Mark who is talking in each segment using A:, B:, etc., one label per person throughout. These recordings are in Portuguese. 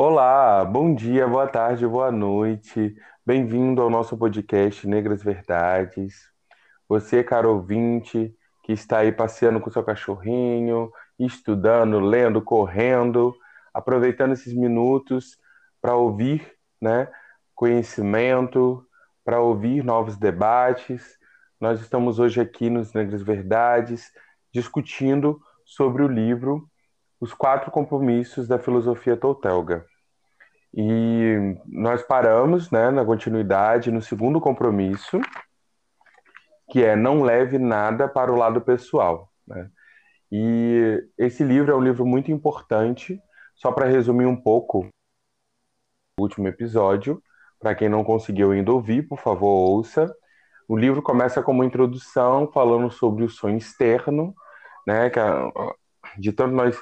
A: Olá, bom dia, boa tarde, boa noite. Bem-vindo ao nosso podcast Negras Verdades. Você, caro ouvinte, que está aí passeando com seu cachorrinho, estudando, lendo, correndo, aproveitando esses minutos para ouvir, né, conhecimento, para ouvir novos debates. Nós estamos hoje aqui nos Negras Verdades discutindo sobre o livro Os Quatro Compromissos da Filosofia Toltelga. E nós paramos né, na continuidade no segundo compromisso, que é não leve nada para o lado pessoal. Né? E esse livro é um livro muito importante, só para resumir um pouco o último episódio, para quem não conseguiu ainda ouvir, por favor, ouça. O livro começa com uma introdução falando sobre o sonho externo, né, que é, de tanto nós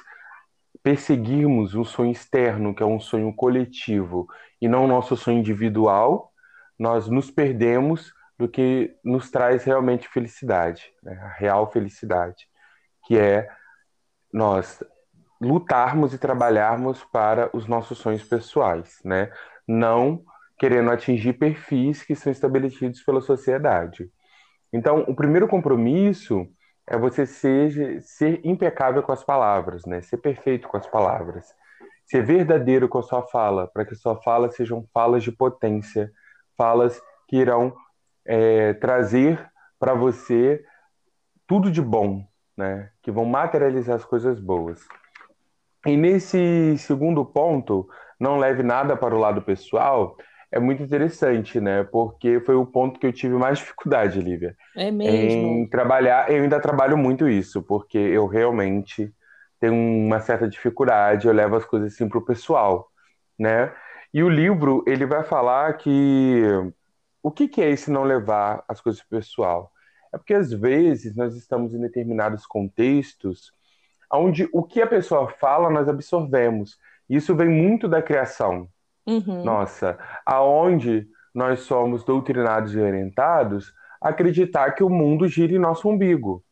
A: perseguirmos um sonho externo, que é um sonho coletivo, e não o nosso sonho individual, nós nos perdemos do que nos traz realmente felicidade, né, a real felicidade, que é nós lutarmos e trabalharmos para os nossos sonhos pessoais, né? Não querendo atingir perfis que são estabelecidos pela sociedade. Então, o primeiro compromisso é você ser, ser impecável com as palavras, né? Ser perfeito com as palavras. Ser verdadeiro com a sua fala, para que a sua fala sejam falas de potência, falas que irão é, trazer para você tudo de bom, né? Que vão materializar as coisas boas. E nesse segundo ponto, não leve nada para o lado pessoal, é muito interessante, né? Porque foi o ponto que eu tive mais dificuldade, Lívia.
B: É mesmo.
A: Em trabalhar, eu ainda trabalho muito isso, porque eu realmente tenho uma certa dificuldade, eu levo as coisas assim pro pessoal, né? E o livro, ele vai falar que o que, que é esse não levar as coisas pro pessoal? É porque às vezes nós estamos em determinados contextos onde o que a pessoa fala nós absorvemos. Isso vem muito da criação,
B: Uhum.
A: nossa, aonde nós somos doutrinados e orientados a acreditar que o mundo gira em nosso umbigo.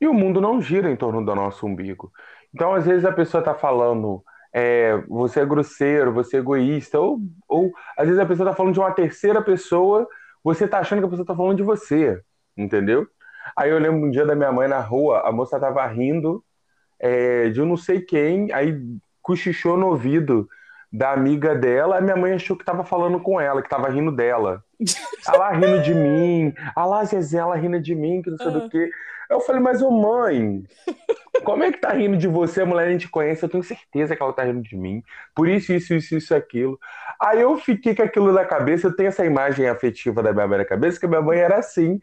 A: E o mundo não gira em torno do nosso umbigo. Então, às vezes, a pessoa está falando, é, você é grosseiro, você é egoísta, ou, ou às vezes a pessoa está falando de uma terceira pessoa, você está achando que a pessoa está falando de você, entendeu? Aí eu lembro um dia da minha mãe na rua, a moça estava rindo é, de eu não sei quem, aí cochichou no ouvido da amiga dela, a minha mãe achou que tava falando com ela, que tava rindo dela. Ela rindo de mim, a lá Zezé, ela rindo de mim, que não sei do que. Eu falei, mas ô mãe, como é que tá rindo de você? A mulher a gente conhece, eu tenho certeza que ela tá rindo de mim. Por isso, isso, isso, isso, aquilo. Aí eu fiquei com aquilo na cabeça, eu tenho essa imagem afetiva da minha mãe na cabeça, que a minha mãe era assim.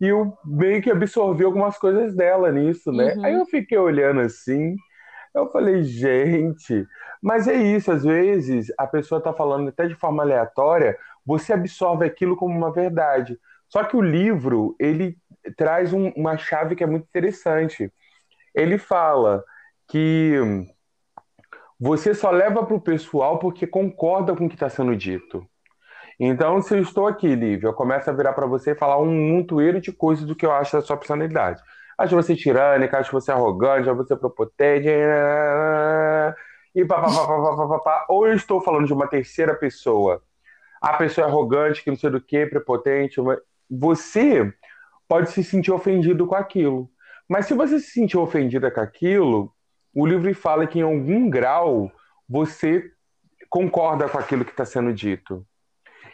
A: E eu meio que absorvi algumas coisas dela nisso, né?
B: Uhum.
A: Aí eu fiquei olhando assim, eu falei, gente, mas é isso, às vezes a pessoa está falando até de forma aleatória, você absorve aquilo como uma verdade. Só que o livro, ele traz um- uma chave que é muito interessante. Ele fala que você só leva para o pessoal porque concorda com o que está sendo dito. Então, se eu estou aqui, Lívia, eu começo a virar para você e falar um montoeiro de coisas do que eu acho da sua personalidade. Acho você tirânica, acho você arrogante, acho você prepotente, e pá, pá, pá, pá, pá, pá, pá. Ou eu estou falando de uma terceira pessoa. A pessoa é arrogante, que não sei do que, prepotente. Você pode se sentir ofendido com aquilo. Mas se você se sentir ofendida com aquilo, o livro fala que em algum grau você concorda com aquilo que está sendo dito.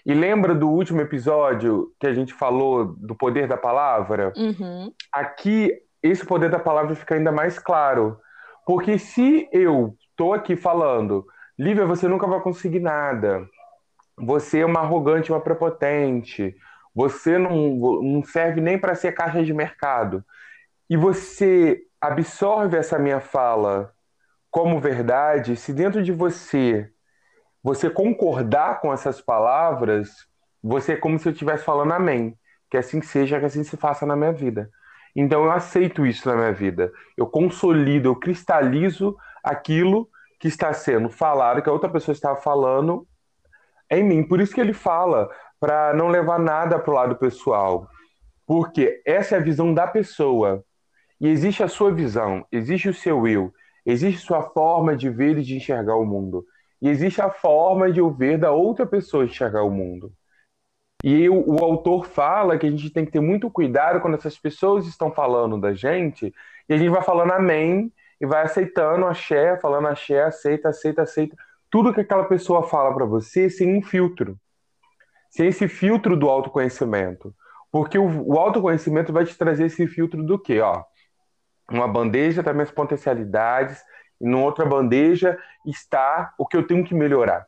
A: E lembra do último episódio que a gente falou do poder da palavra?
B: Uhum.
A: Aqui, esse poder da palavra fica ainda mais claro. Porque se eu estou aqui falando, Lívia, você nunca vai conseguir nada. Você é uma arrogante, uma prepotente. Você não, não serve nem para ser caixa de mercado. E você absorve essa minha fala como verdade, se dentro de você você concordar com essas palavras, você é como se eu estivesse falando amém. Que assim seja, que assim se faça na minha vida. Então eu aceito isso na minha vida. Eu consolido, eu cristalizo aquilo que está sendo falado, que a outra pessoa está falando em mim. Por isso que ele fala para não levar nada para o lado pessoal. Porque essa é a visão da pessoa. E existe a sua visão, existe o seu eu, existe sua forma de ver e de enxergar o mundo. e existe a forma de eu ver da outra pessoa enxergar o mundo. E o, o, autor fala que a gente tem que ter muito cuidado quando essas pessoas estão falando da gente, e a gente vai falando amém, e vai aceitando axé, falando axé, aceita, aceita, aceita. Tudo que aquela pessoa fala para você sem um filtro. Sem esse filtro do autoconhecimento. Porque o, o autoconhecimento vai te trazer esse filtro do quê? Ó, uma bandeja das minhas potencialidades, e numa outra bandeja está o que eu tenho que melhorar.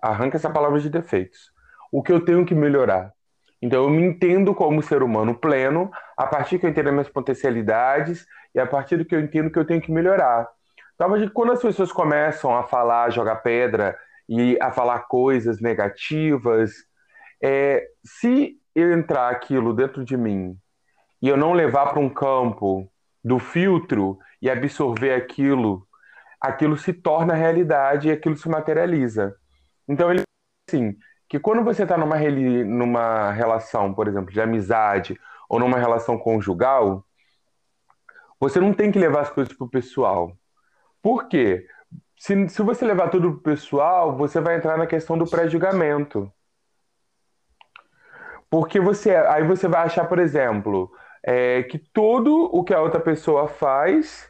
A: Arranca essa palavra de defeitos. O que eu tenho que melhorar. Então eu me entendo como ser humano pleno a partir que eu entendo as minhas potencialidades e a partir do que eu entendo que eu tenho que melhorar. Então, quando as pessoas começam a falar, jogar pedra e a falar coisas negativas, é, se eu entrar aquilo dentro de mim e eu não levar para um campo do filtro e absorver aquilo aquilo se torna realidade e aquilo se materializa. Então ele assim, que quando você está numa, numa relação, por exemplo, de amizade ou numa relação conjugal, você não tem que levar as coisas para o pessoal. Por quê? Se, se você levar tudo para o pessoal, você vai entrar na questão do pré-julgamento. Porque você, aí você vai achar, por exemplo, é, que tudo o que a outra pessoa faz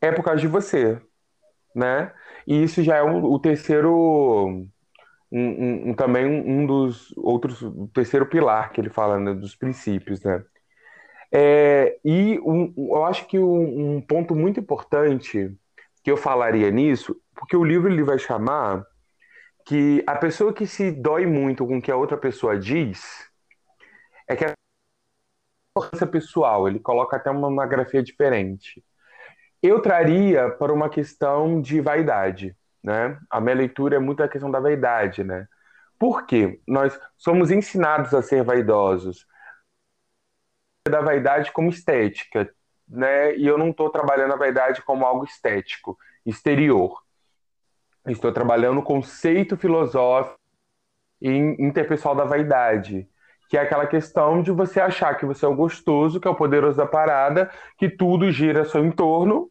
A: é por causa de você, né? E isso já é um, o terceiro, um, um também um dos outros, o terceiro pilar que ele fala né, dos princípios, né? É, e eu acho que um, ponto muito importante que eu falaria nisso, porque o livro ele vai chamar que a pessoa que se dói muito com o que a outra pessoa diz é que a importância pessoal, ele coloca até uma, uma grafia diferente eu traria para uma questão de vaidade, né? A minha leitura é muito a questão da vaidade, né? Por quê? Nós somos ensinados a ser vaidosos. Da vaidade como estética, né? E eu não estou trabalhando a vaidade como algo estético, exterior. Estou trabalhando o conceito filosófico e interpessoal da vaidade, que é aquela questão de você achar que você é o gostoso, que é o poderoso da parada, que tudo gira ao seu entorno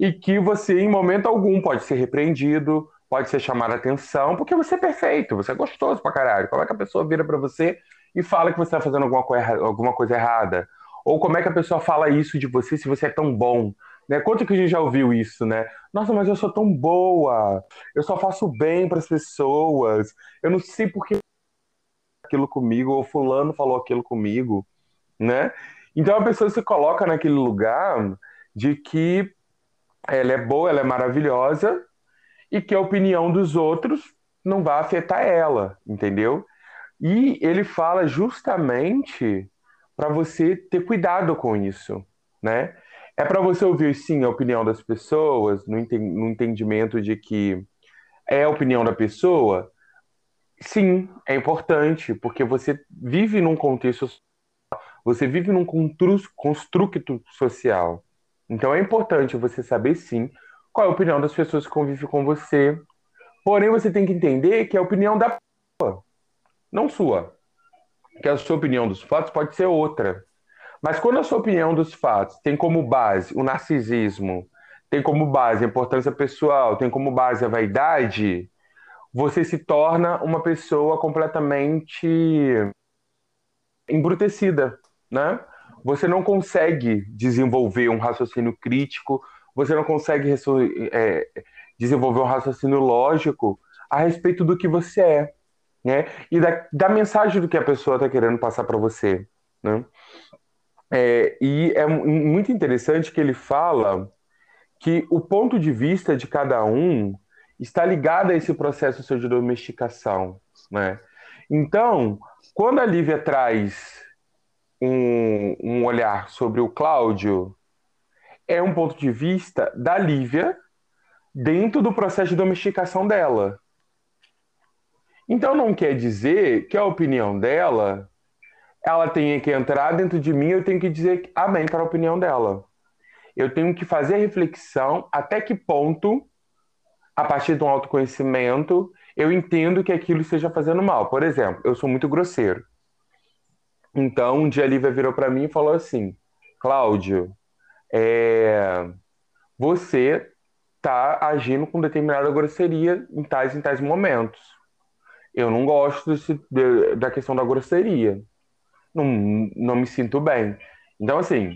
A: e que você, em momento algum, pode ser repreendido, pode ser chamado a atenção, porque você é perfeito, você é gostoso pra caralho. Como é que a pessoa vira para você e fala que você tá fazendo alguma, coisa, alguma coisa errada? Ou como é que a pessoa fala isso de você se você é tão bom? Né? Quanto que a gente já ouviu isso, né? Nossa, mas eu sou tão boa, eu só faço bem para as pessoas, eu não sei por que aquilo comigo, ou fulano falou aquilo comigo, né? Então a pessoa se coloca naquele lugar de que ela é boa, ela é maravilhosa e que a opinião dos outros não vai afetar ela, entendeu? E ele fala justamente para você ter cuidado com isso, né? É para você ouvir sim a opinião das pessoas, no, entendimento de que é a opinião da pessoa. Sim, é importante, porque você vive num contexto, você vive num construto social. Então é importante você saber sim qual é a opinião das pessoas que convivem com você. Porém, você tem que entender que é a opinião da pessoa, não sua. Que a sua opinião dos fatos pode ser outra. Mas quando a sua opinião dos fatos tem como base o narcisismo, tem como base a importância pessoal, tem como base a vaidade, você se torna uma pessoa completamente embrutecida, né? você não consegue desenvolver um raciocínio crítico, você não consegue é, desenvolver um raciocínio lógico a respeito do que você é, né? E da, da mensagem do que a pessoa está querendo passar para você, né? É, e é muito interessante que ele fala que o ponto de vista de cada um está ligado a esse processo de domesticação, né? Então, quando a Lívia traz um, um olhar sobre o Cláudio é um ponto de vista da Lívia dentro do processo de domesticação dela. Então não quer dizer que a opinião dela ela tenha que entrar dentro de mim, eu tenho que dizer amém para a opinião dela. Eu tenho que fazer reflexão até que ponto, a partir de um autoconhecimento, eu entendo que aquilo esteja fazendo mal. Por exemplo, eu sou muito grosseiro. Então, um dia a Lívia virou para mim e falou assim: Cláudio, é... você está agindo com determinada grosseria em tais em tais momentos. Eu não gosto desse, de, da questão da grosseria. Não, não me sinto bem. Então, assim,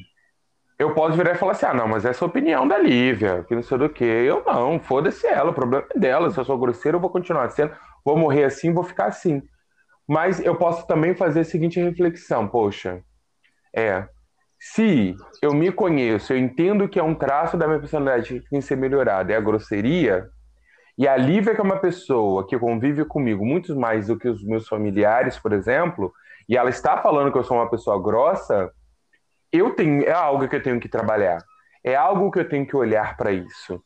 A: eu posso virar e falar assim: ah, não, mas essa é a opinião da Lívia, que não sei do que. Eu não, foda-se ela, o problema é dela. Se eu sou grosseiro, eu vou continuar sendo, vou morrer assim, vou ficar assim. Mas eu posso também fazer a seguinte reflexão: poxa, é, se eu me conheço, eu entendo que é um traço da minha personalidade que tem que ser melhorado, é a grosseria, e a Lívia, que é uma pessoa que convive comigo muito mais do que os meus familiares, por exemplo, e ela está falando que eu sou uma pessoa grossa, eu tenho, é algo que eu tenho que trabalhar. É algo que eu tenho que olhar para isso,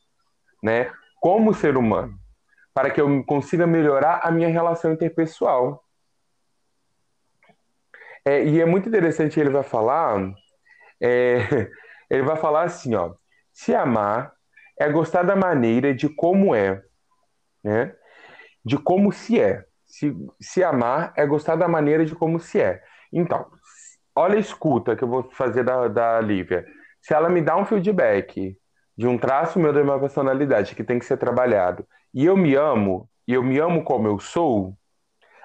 A: né? Como ser humano, para que eu consiga melhorar a minha relação interpessoal. É, e é muito interessante ele vai falar, é, ele vai falar assim, ó, se amar é gostar da maneira de como é, né? De como se é. Se, se amar é gostar da maneira de como se é. Então, olha a escuta que eu vou fazer da, da Lívia. Se ela me dá um feedback de um traço meu da minha personalidade que tem que ser trabalhado, e eu me amo, e eu me amo como eu sou,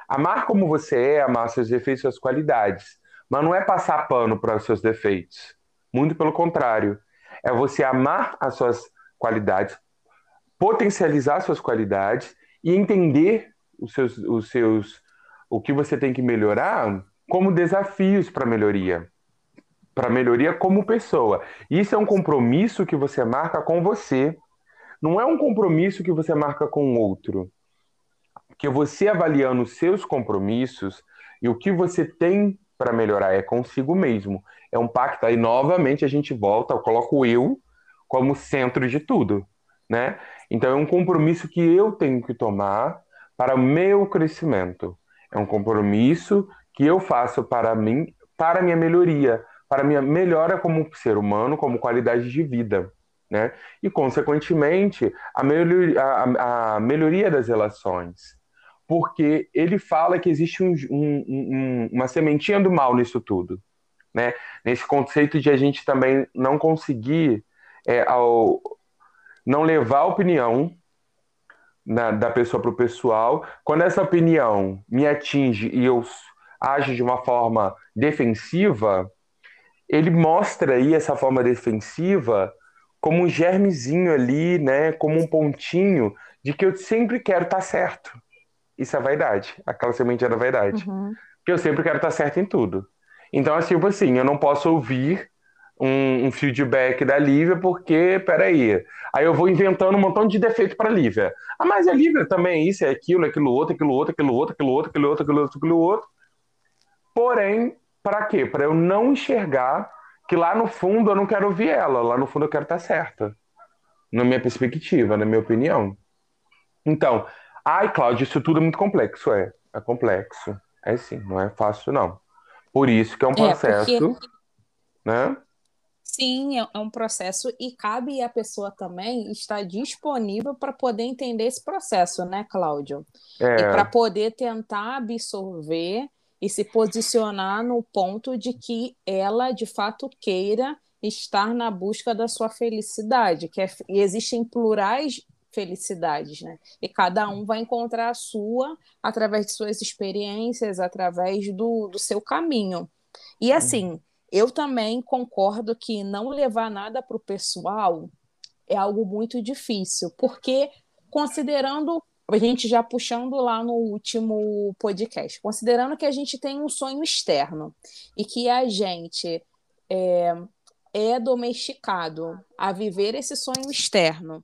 A: Amar como você é, amar seus defeitos suas qualidades. Mas não é passar pano para os seus defeitos. Muito pelo contrário. É você amar as suas qualidades, potencializar suas qualidades e entender os seus, os seus, o que você tem que melhorar como desafios para melhoria. Para melhoria como pessoa. Isso é um compromisso que você marca com você. Não é um compromisso que você marca com o outro que você avaliando os seus compromissos e o que você tem para melhorar é consigo mesmo. É um pacto. Aí, novamente, a gente volta, eu coloco eu como centro de tudo, né? Então, é um compromisso que eu tenho que tomar para o meu crescimento. É um compromisso que eu faço para mim, para minha melhoria, para minha melhora como ser humano, como qualidade de vida. Né? E, consequentemente, a melhoria, a, a melhoria das relações porque ele fala que existe um, um, um, uma sementinha do mal nisso tudo, né? Nesse conceito de a gente também não conseguir, é, ao, não levar a opinião na, da pessoa para o pessoal. Quando essa opinião me atinge e eu ajo de uma forma defensiva, ele mostra aí essa forma defensiva como um germezinho ali, né? Como um pontinho de que eu sempre quero estar tá certo isso é vaidade. Aquela sementinha da vaidade. Uhum. Porque eu sempre quero estar certo em tudo. Então, assim, tipo assim, eu não posso ouvir um, um, feedback da Lívia, porque, peraí, aí eu vou inventando um montão de defeito para a Lívia. Ah, mas a Lívia também é isso, é aquilo, é aquilo outro, aquilo outro, aquilo outro, aquilo outro, aquilo outro, aquilo outro, aquilo outro. Porém, para quê? Para eu não enxergar que lá no fundo eu não quero ouvir ela, lá no fundo eu quero estar certa. Na minha perspectiva, na minha opinião. Então, Ai, Cláudio, isso tudo é muito complexo. É, é complexo. É sim, não é fácil, não. Por isso que é um processo, é porque... né?
B: Sim, é, é um processo e cabe a pessoa também estar disponível para poder entender esse processo, né, Cláudio? É. E para poder tentar absorver e se posicionar no ponto de que ela de fato queira estar na busca da sua felicidade, que é, e existem plurais felicidades, né? E cada um vai encontrar a sua através de suas experiências, através do, do seu caminho. E assim, uhum. Eu também concordo que não levar nada para o pessoal é algo muito difícil, porque considerando a gente já puxando lá no último podcast, considerando que a gente tem um sonho externo e que a gente é, é domesticado a viver esse sonho externo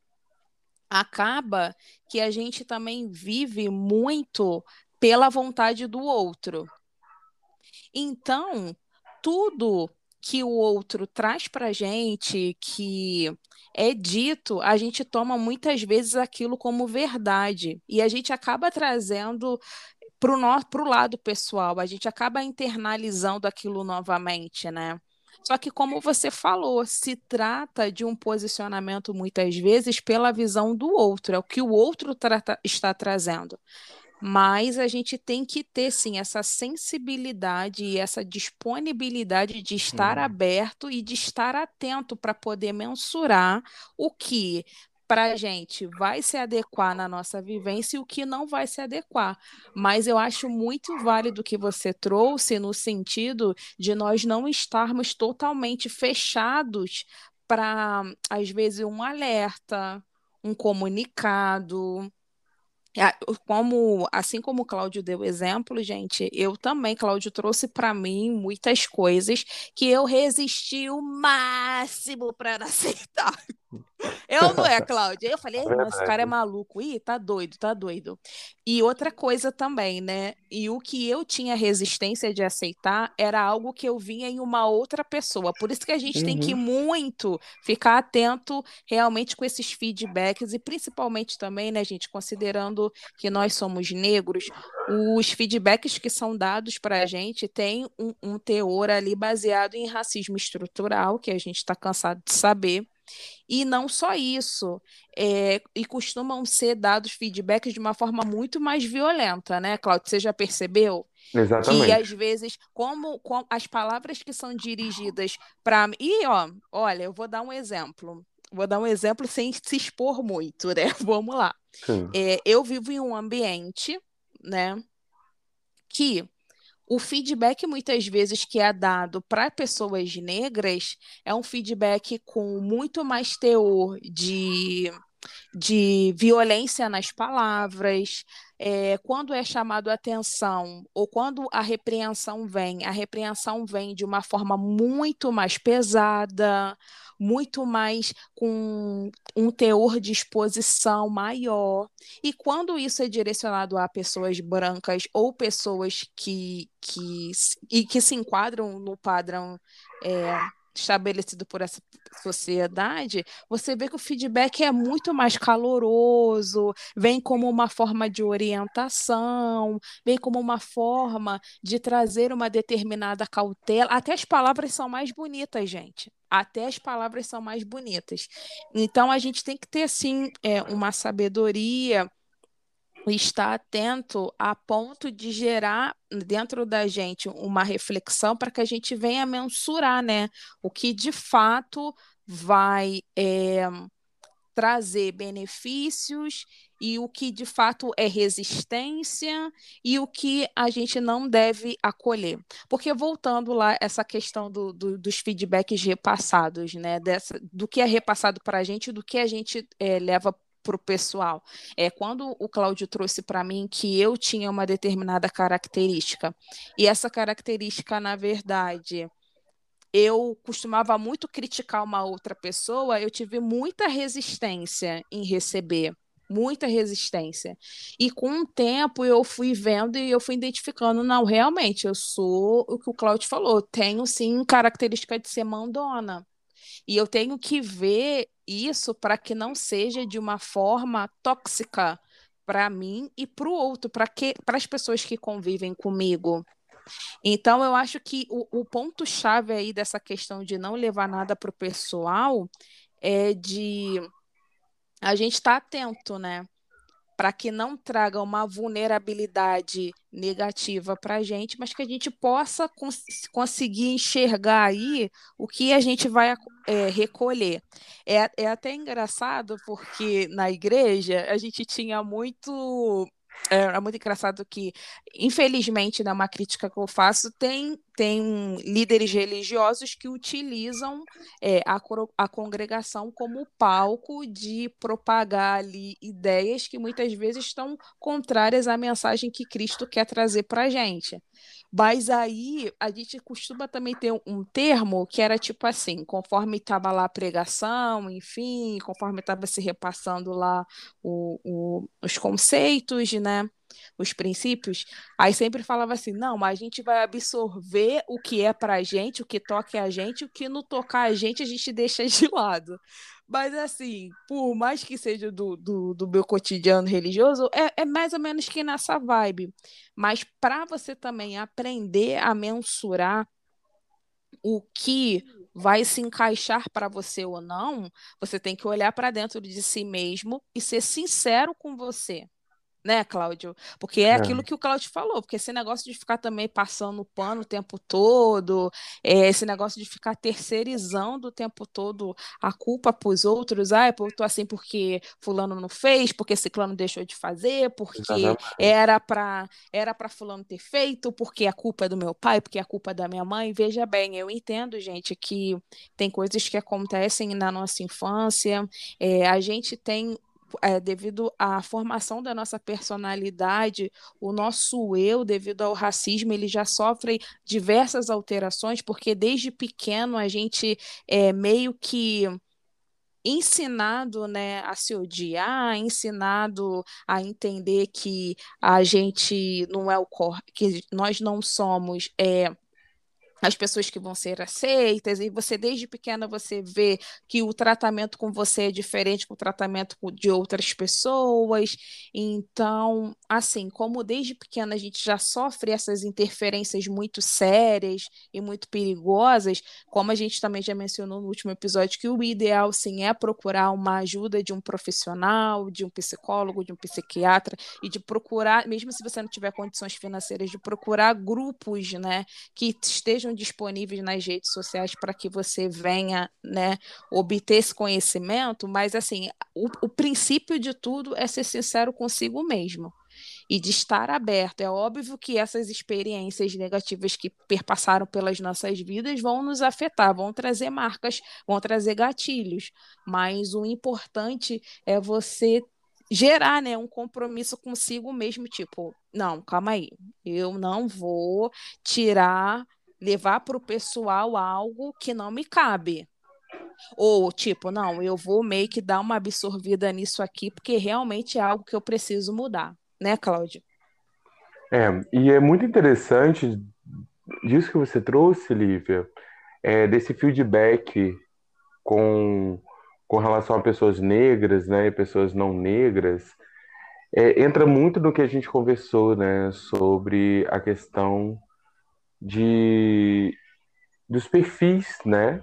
B: acaba que a gente também vive muito pela vontade do outro. Então, tudo que o outro traz para a gente, que é dito, a gente toma muitas vezes aquilo como verdade. E a gente acaba trazendo para o lado pessoal, a gente acaba internalizando aquilo novamente, né? Só que, como você falou, se trata de um posicionamento muitas vezes pela visão do outro, é o que o outro está trazendo. Mas a gente tem que ter, sim, essa sensibilidade e essa disponibilidade de estar aberto e de estar atento para poder mensurar o que para a gente vai se adequar na nossa vivência e o que não vai se adequar. Mas eu acho muito válido o que você trouxe no sentido de nós não estarmos totalmente fechados para, às vezes, um alerta, um comunicado, como, assim como o Cláudio deu exemplo, gente, eu também, Cláudio trouxe para mim muitas coisas que eu resisti o máximo para aceitar. Eu não é, Cláudia? Eu falei, é esse cara é maluco. Ih, tá doido, tá doido. E outra coisa também, né? E o que eu tinha resistência de aceitar era algo que eu vinha em uma outra pessoa. Por isso que a gente uhum. tem que uhum. muito ficar atento realmente com esses feedbacks e principalmente também, né, gente, considerando que nós somos negros, os feedbacks que são dados para a gente têm um, um teor ali baseado em racismo estrutural, que a gente está cansado de saber e não só isso, é, e costumam ser dados feedbacks de uma forma muito mais violenta, né, Cláudio? Você já percebeu?
A: Exatamente.
B: Que às vezes, como, como as palavras que são dirigidas para. E, ó, olha, eu vou dar um exemplo. Vou dar um exemplo sem se expor muito, né? Vamos lá. É, eu vivo em um ambiente, né, que o feedback muitas vezes que é dado para pessoas negras é um feedback com muito mais teor de, de violência nas palavras. É, quando é chamado a atenção ou quando a repreensão vem, a repreensão vem de uma forma muito mais pesada, muito mais com um teor de exposição maior. E quando isso é direcionado a pessoas brancas ou pessoas que, que, e que se enquadram no padrão é, estabelecido por essa sociedade, você vê que o feedback é muito mais caloroso, vem como uma forma de orientação, vem como uma forma de trazer uma determinada cautela. Até as palavras são mais bonitas, gente. Até as palavras são mais bonitas. Então a gente tem que ter sim é, uma sabedoria estar atento a ponto de gerar dentro da gente uma reflexão para que a gente venha mensurar, né, o que de fato vai é, trazer benefícios e o que de fato é resistência e o que a gente não deve acolher. Porque voltando lá, essa questão do, do, dos feedbacks repassados, né? Dessa, do que é repassado para a gente e do que a gente é, leva para o pessoal. É quando o Cláudio trouxe para mim que eu tinha uma determinada característica e essa característica, na verdade, eu costumava muito criticar uma outra pessoa, eu tive muita resistência em receber muita resistência. E com o tempo eu fui vendo e eu fui identificando, não, realmente, eu sou o que o Cláudio falou, tenho sim característica de ser mandona. E eu tenho que ver isso para que não seja de uma forma tóxica para mim e para o outro, para as pessoas que convivem comigo. Então, eu acho que o, o ponto-chave aí dessa questão de não levar nada para o pessoal é de a gente estar tá atento, né? Para que não traga uma vulnerabilidade negativa para a gente, mas que a gente possa cons conseguir enxergar aí o que a gente vai é, recolher. É, é até engraçado porque na igreja a gente tinha muito é, é muito engraçado que, infelizmente, né, uma crítica que eu faço, tem, tem líderes religiosos que utilizam é, a, a congregação como palco de propagar ali ideias que muitas vezes estão contrárias à mensagem que Cristo quer trazer para a gente. Mas aí a gente costuma também ter um termo que era tipo assim, conforme estava lá a pregação, enfim, conforme estava se repassando lá o, o, os conceitos, né? Os princípios, aí sempre falava assim: não, mas a gente vai absorver o que é para a gente, o que toca a gente, o que não tocar a gente, a gente deixa de lado. Mas, assim, por mais que seja do, do, do meu cotidiano religioso, é, é, mais ou menos que nessa vibe. Mas para você também aprender a mensurar o que vai se encaixar para você ou não, você tem que olhar para dentro de si mesmo e ser sincero com você. Né, Cláudio? Porque é, é, aquilo que o Cláudio falou, porque esse negócio de ficar também passando o pano o tempo todo, é, esse negócio de ficar terceirizando o tempo todo a culpa para os outros, ah, eu tô assim porque fulano não fez, porque ciclano deixou de fazer, porque Exatamente. era para era para fulano ter feito, porque a culpa é do meu pai, porque a culpa é da minha mãe. Veja bem, eu entendo, gente, que tem coisas que acontecem na nossa infância, é, a gente tem é, devido à formação da nossa personalidade, o nosso eu, devido ao racismo, ele já sofre diversas alterações, porque desde pequeno a gente é meio que ensinado né, a se odiar, ensinado a entender que a gente não é o que nós não somos é, as pessoas que vão ser aceitas, e você desde pequena você vê que o tratamento com você é diferente do tratamento de outras pessoas. Então, assim, como desde pequena a gente já sofre essas interferências muito sérias e muito perigosas, como a gente também já mencionou no último episódio, que o ideal sim é procurar uma ajuda de um profissional, de um psicólogo, de um psiquiatra, e de procurar, mesmo se você não tiver condições financeiras, de procurar grupos, né, que estejam disponíveis nas redes sociais para que você venha né, obter esse conhecimento, mas assim, o, o princípio de tudo é ser sincero consigo mesmo e de estar aberto. É óbvio que essas experiências negativas que perpassaram pelas nossas vidas vão nos afetar, vão trazer marcas, vão trazer gatilhos, mas o importante é você gerar, né, um compromisso consigo mesmo, tipo, não, calma aí, eu não vou tirar levar para o pessoal algo que não me cabe. Ou, tipo, não, eu vou meio que dar uma absorvida nisso aqui, porque realmente é algo que eu preciso mudar, né, Cláudio?
A: É, e é muito interessante disso que você trouxe, Lívia, é, desse feedback com, com relação a pessoas negras, né, e pessoas não negras, é, entra muito no que a gente conversou, né, sobre a questão de dos perfis, né?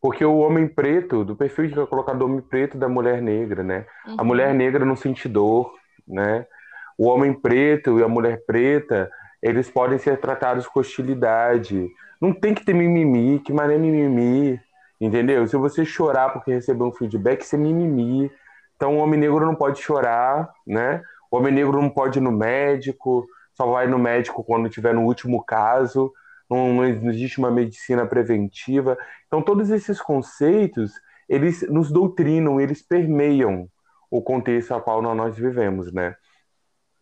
A: Porque o homem preto, do perfil que é colocado do homem preto da mulher negra, né? Uhum. A mulher negra não sente dor, né? O homem preto e a mulher preta, eles podem ser tratados com hostilidade. Não tem que ter mimimi, que mané mimimi, entendeu? Se você chorar porque recebeu um feedback, isso é mimimi. Então o homem negro não pode chorar, né? O homem negro não pode ir no médico, só vai no médico quando tiver no último caso, não, não existe uma medicina preventiva. Então, todos esses conceitos, eles nos doutrinam, eles permeiam o contexto a qual nós vivemos, né?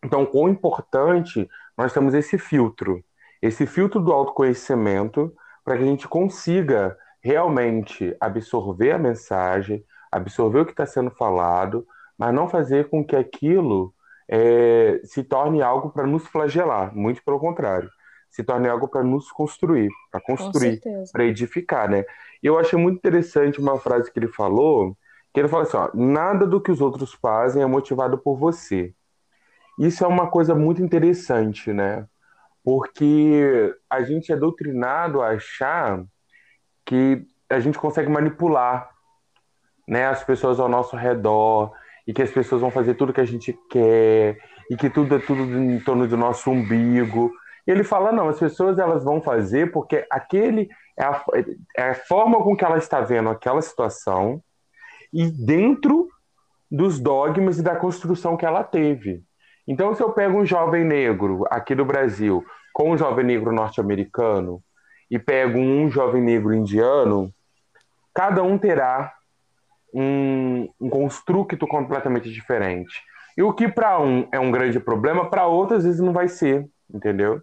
A: Então, quão importante nós temos esse filtro, esse filtro do autoconhecimento, para que a gente consiga realmente absorver a mensagem, absorver o que está sendo falado, mas não fazer com que aquilo é, se torne algo para nos flagelar, muito pelo contrário. Se torne algo para nos construir, para construir, para edificar, né? E eu achei muito interessante uma frase que ele falou, que ele fala assim, ó, nada do que os outros fazem é motivado por você. Isso é uma coisa muito interessante, né? Porque a gente é doutrinado a achar que a gente consegue manipular né, as pessoas ao nosso redor, e que as pessoas vão fazer tudo que a gente quer e que tudo é tudo em torno do nosso umbigo. E ele fala não, as pessoas elas vão fazer porque aquele é a, é a forma com que ela está vendo aquela situação e dentro dos dogmas e da construção que ela teve. Então, se eu pego um jovem negro aqui do Brasil com um jovem negro norte-americano e pego um jovem negro indiano, cada um terá um, um construto completamente diferente. E o que para um é um grande problema, para outro às vezes não vai ser, entendeu?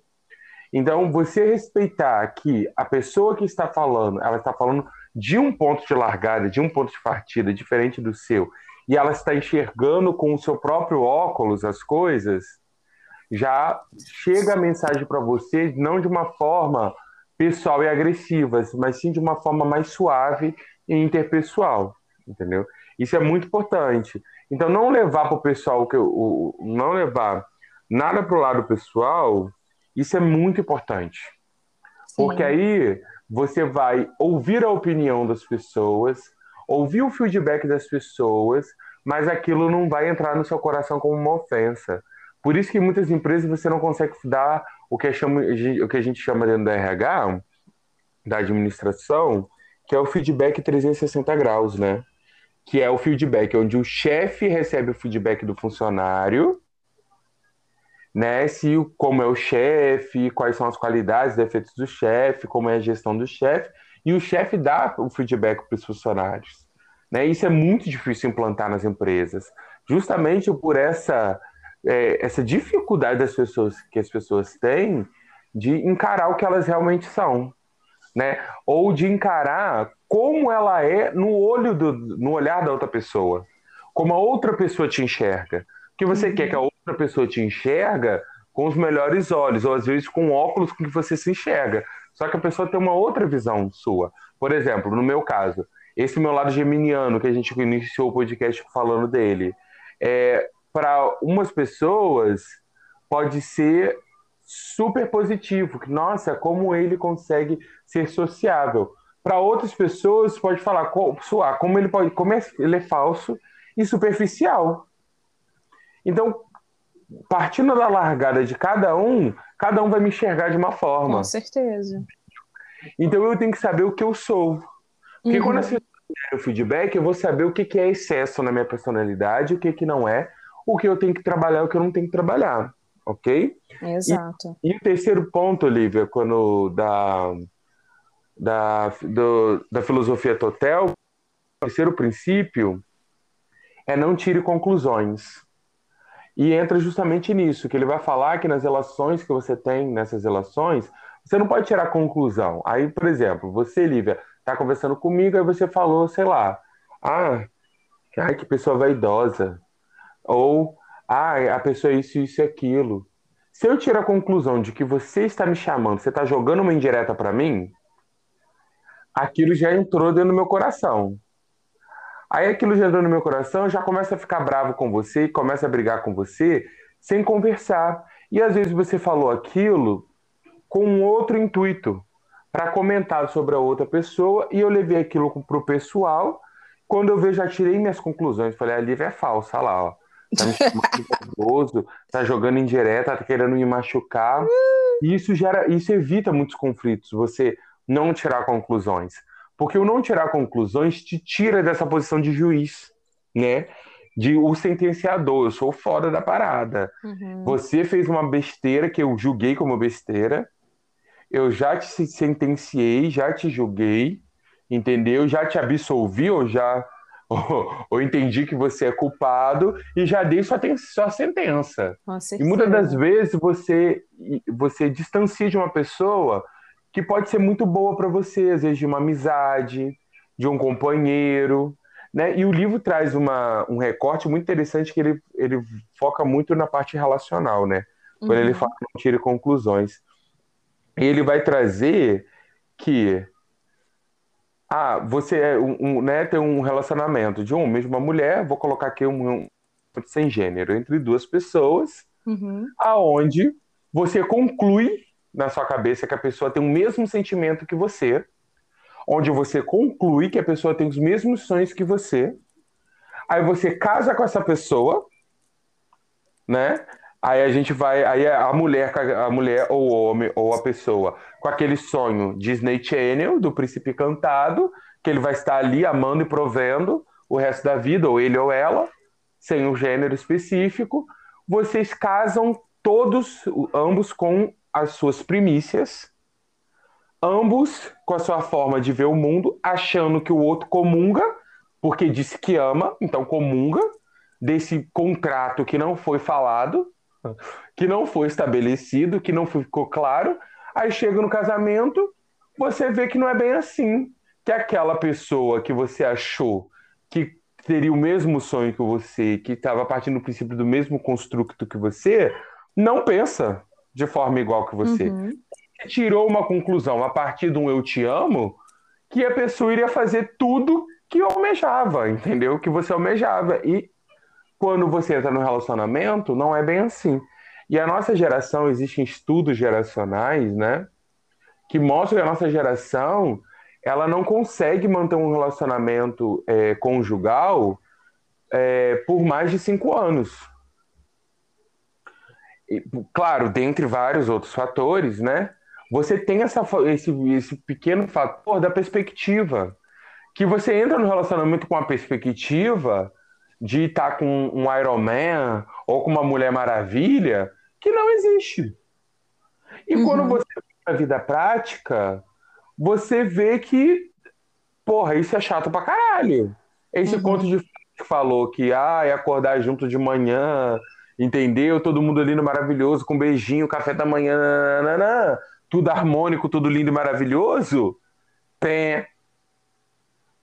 A: Então, você respeitar que a pessoa que está falando, ela está falando de um ponto de largada, de um ponto de partida diferente do seu, e ela está enxergando com o seu próprio óculos as coisas, já chega a mensagem para você não de uma forma pessoal e agressiva, mas sim de uma forma mais suave e interpessoal entendeu? Isso é muito importante. Então, não levar para o pessoal, que o, não levar nada para o lado pessoal, isso é muito importante. Sim. Porque aí você vai ouvir a opinião das pessoas, ouvir o feedback das pessoas, mas aquilo não vai entrar no seu coração como uma ofensa. Por isso que muitas empresas você não consegue dar o que, chama, o que a gente chama dentro da RH, da administração, que é o feedback 360 graus, né? Que é o feedback onde o chefe recebe o feedback do funcionário, né? Se como é o chefe, quais são as qualidades, defeitos do chefe, como é a gestão do chefe, e o chefe dá o feedback para os funcionários. Né? Isso é muito difícil implantar nas empresas, justamente por essa é, essa dificuldade das pessoas que as pessoas têm de encarar o que elas realmente são, né? Ou de encarar como ela é no olho do, no olhar da outra pessoa, como a outra pessoa te enxerga. Que você uhum. quer que a outra pessoa te enxerga com os melhores olhos, ou às vezes com óculos com que você se enxerga. Só que a pessoa tem uma outra visão sua. Por exemplo, no meu caso, esse meu lado geminiano, que a gente iniciou o podcast falando dele, é, para umas pessoas pode ser super positivo, que nossa, como ele consegue ser sociável. Para outras pessoas pode falar, soar, como ele pode, como é, ele é falso e superficial. Então, partindo da largada de cada um, cada um vai me enxergar de uma forma.
B: Com certeza.
A: Então eu tenho que saber o que eu sou. Porque uhum. quando as pessoas o feedback, eu vou saber o que, que é excesso na minha personalidade, o que, que não é, o que eu tenho que trabalhar o que eu não tenho que trabalhar, ok?
B: Exato.
A: E, e o terceiro ponto, Olivia, quando da, da, do, da filosofia Totel, o terceiro princípio é não tire conclusões. E entra justamente nisso, que ele vai falar que nas relações que você tem, nessas relações, você não pode tirar conclusão. Aí, por exemplo, você, Lívia, está conversando comigo, aí você falou, sei lá, ah, ai, que pessoa vaidosa, ou, ah, a pessoa é isso, isso e aquilo. Se eu tirar a conclusão de que você está me chamando, você está jogando uma indireta para mim, aquilo já entrou dentro do meu coração. Aí aquilo já no meu coração, já começa a ficar bravo com você, começa a brigar com você, sem conversar. E às vezes você falou aquilo com um outro intuito, para comentar sobre a outra pessoa, e eu levei aquilo para o pessoal. Quando eu vejo, já tirei minhas conclusões. Falei, a Lívia é falsa, olha lá, ó tá me chamando tá jogando indireta, tá querendo me machucar. E isso gera, isso evita muitos conflitos, você não tirar conclusões. Porque o não tirar conclusões te tira dessa posição de juiz, né? De o sentenciador, eu sou fora da parada. Uhum. Você fez uma besteira que eu julguei como besteira, eu já te sentenciei, já te julguei, entendeu? Já te absolvi ou já ou, ou, entendi que você é culpado e já dei sua, sua sentença. e muitas das vezes você, você distancia de uma pessoa que pode ser muito boa para você, às vezes de uma amizade, de um companheiro. Né? E o livro traz uma, um recorte muito interessante que ele, ele foca muito na parte relacional, né? Quando uhum. ele fala não tire conclusões. E ele vai trazer que ah, você é um, um, né, tem um relacionamento de um uma mulher, vou colocar aqui um, um sem gênero, entre duas pessoas, uhum. aonde você conclui na sua cabeça que a pessoa tem o mesmo sentimento que você, onde você conclui que a pessoa tem os mesmos sonhos que você, aí você casa com essa pessoa, né? Aí a gente vai, aí a mulher, a mulher ou o homem ou a pessoa com aquele sonho Disney Channel do príncipe encantado, que ele vai estar ali amando e provendo o resto da vida, ou ele ou ela, sem um gênero específico. Vocês casam todos, ambos com as suas primícias, ambos com a sua forma de ver o mundo, achando que o outro comunga, porque disse que ama, então comunga desse contrato que não foi falado, que não foi estabelecido, que não ficou claro. Aí chega no casamento, você vê que não é bem assim. Que aquela pessoa que você achou que teria o mesmo sonho que você, que estava partindo do princípio do mesmo construto que você, não pensa de forma igual que você. Uhum. Tirou uma conclusão a partir de um eu te amo, que a pessoa iria fazer tudo que almejava, entendeu? Que você almejava. E quando você entra no relacionamento, não é bem assim. E a nossa geração, existem estudos geracionais, né? Que mostram que a nossa geração ela não consegue manter um relacionamento é, conjugal é, por mais de cinco anos. Claro, dentre vários outros fatores, né? Você tem essa, esse, esse pequeno fator da perspectiva. Que você entra no relacionamento com a perspectiva de estar com um Iron Man ou com uma Mulher Maravilha que não existe. E uhum. quando você na vida prática, você vê que, porra, isso é chato pra caralho. Esse uhum. conto de que falou que ah, acordar junto de manhã, entendeu? Todo mundo lindo, maravilhoso, com beijinho, café da manhã, tudo harmônico, tudo lindo e maravilhoso. Tem...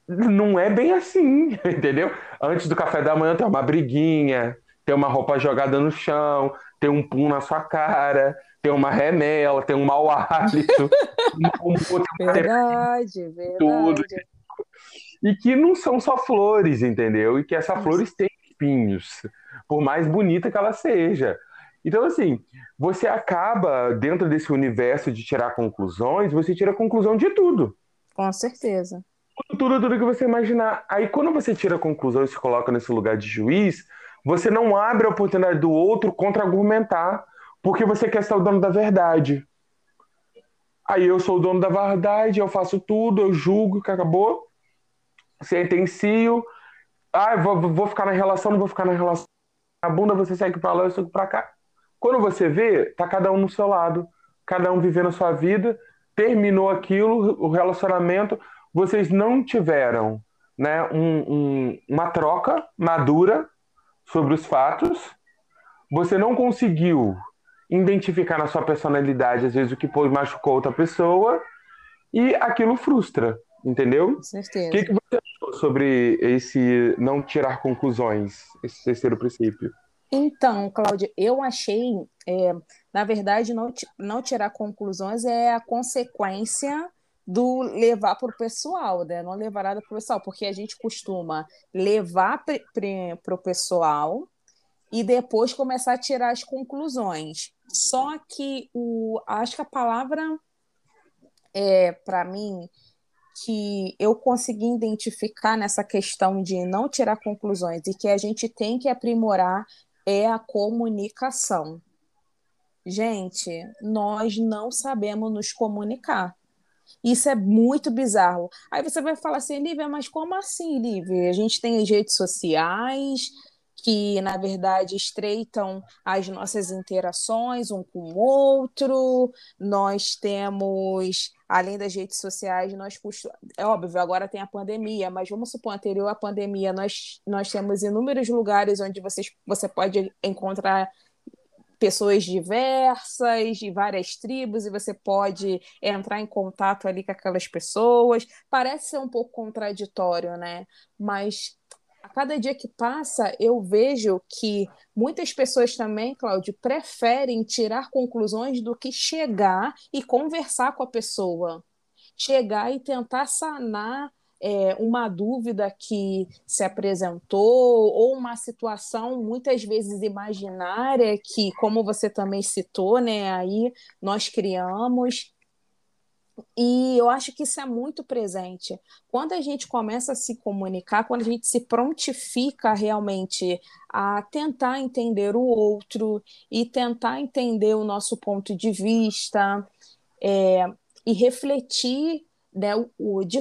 A: Não é bem assim, entendeu? Antes do café da manhã tem uma briguinha, tem uma roupa jogada no chão, tem um pum na sua cara, tem uma remela, tem um mau hálito.
B: um, um, verdade, verdade. Tudo.
A: E que não são só flores, entendeu? E que essa Isso. flores tem espinhos, por mais bonita que ela seja. Então, assim, você acaba, dentro desse universo de tirar conclusões, você tira conclusão de tudo.
B: Com certeza.
A: Tudo, tudo, tudo que você imaginar. Aí, quando você tira a conclusão e se coloca nesse lugar de juiz, você não abre a oportunidade do outro contra-argumentar porque você quer ser o dono da verdade. Aí eu sou o dono da verdade, eu faço tudo, eu julgo que acabou, sentencio. Ah, vou, vou ficar na relação, não vou ficar na relação. A bunda você segue para lá, eu sigo para cá. Quando você vê, tá cada um no seu lado, cada um vivendo a sua vida, terminou aquilo, o relacionamento, vocês não tiveram né, um, um, uma troca madura sobre os fatos, você não conseguiu identificar na sua personalidade, às vezes, o que machucou outra pessoa, e aquilo frustra, entendeu?
B: Com certeza.
A: O que, que você sobre esse não tirar conclusões, esse terceiro princípio?
B: Então, Cláudia, eu achei, é, na verdade, não, não tirar conclusões é a consequência do levar para o pessoal, né? Não levar nada para o pessoal, porque a gente costuma levar para o pessoal e depois começar a tirar as conclusões. Só que o, acho que a palavra é para mim que eu consegui identificar nessa questão de não tirar conclusões e que a gente tem que aprimorar é a comunicação. Gente, nós não sabemos nos comunicar. Isso é muito bizarro. Aí você vai falar assim, Lívia, mas como assim, Lívia? A gente tem redes sociais, que, na verdade, estreitam as nossas interações um com o outro. Nós temos, além das redes sociais, nós é óbvio, agora tem a pandemia, mas vamos supor, anterior à pandemia, nós, nós temos inúmeros lugares onde vocês, você pode encontrar pessoas diversas, de várias tribos, e você pode entrar em contato ali com aquelas pessoas. Parece ser um pouco contraditório, né? Mas a cada dia que passa, eu vejo que muitas pessoas também, Cláudio, preferem tirar conclusões do que chegar e conversar com a pessoa. Chegar e tentar sanar é, uma dúvida que se apresentou ou uma situação muitas vezes imaginária que, como você também citou, né, aí nós criamos e eu acho que isso é muito presente. Quando a gente começa a se comunicar, quando a gente se prontifica realmente a tentar entender o outro e tentar entender o nosso ponto de vista é, e refletir né, o, de,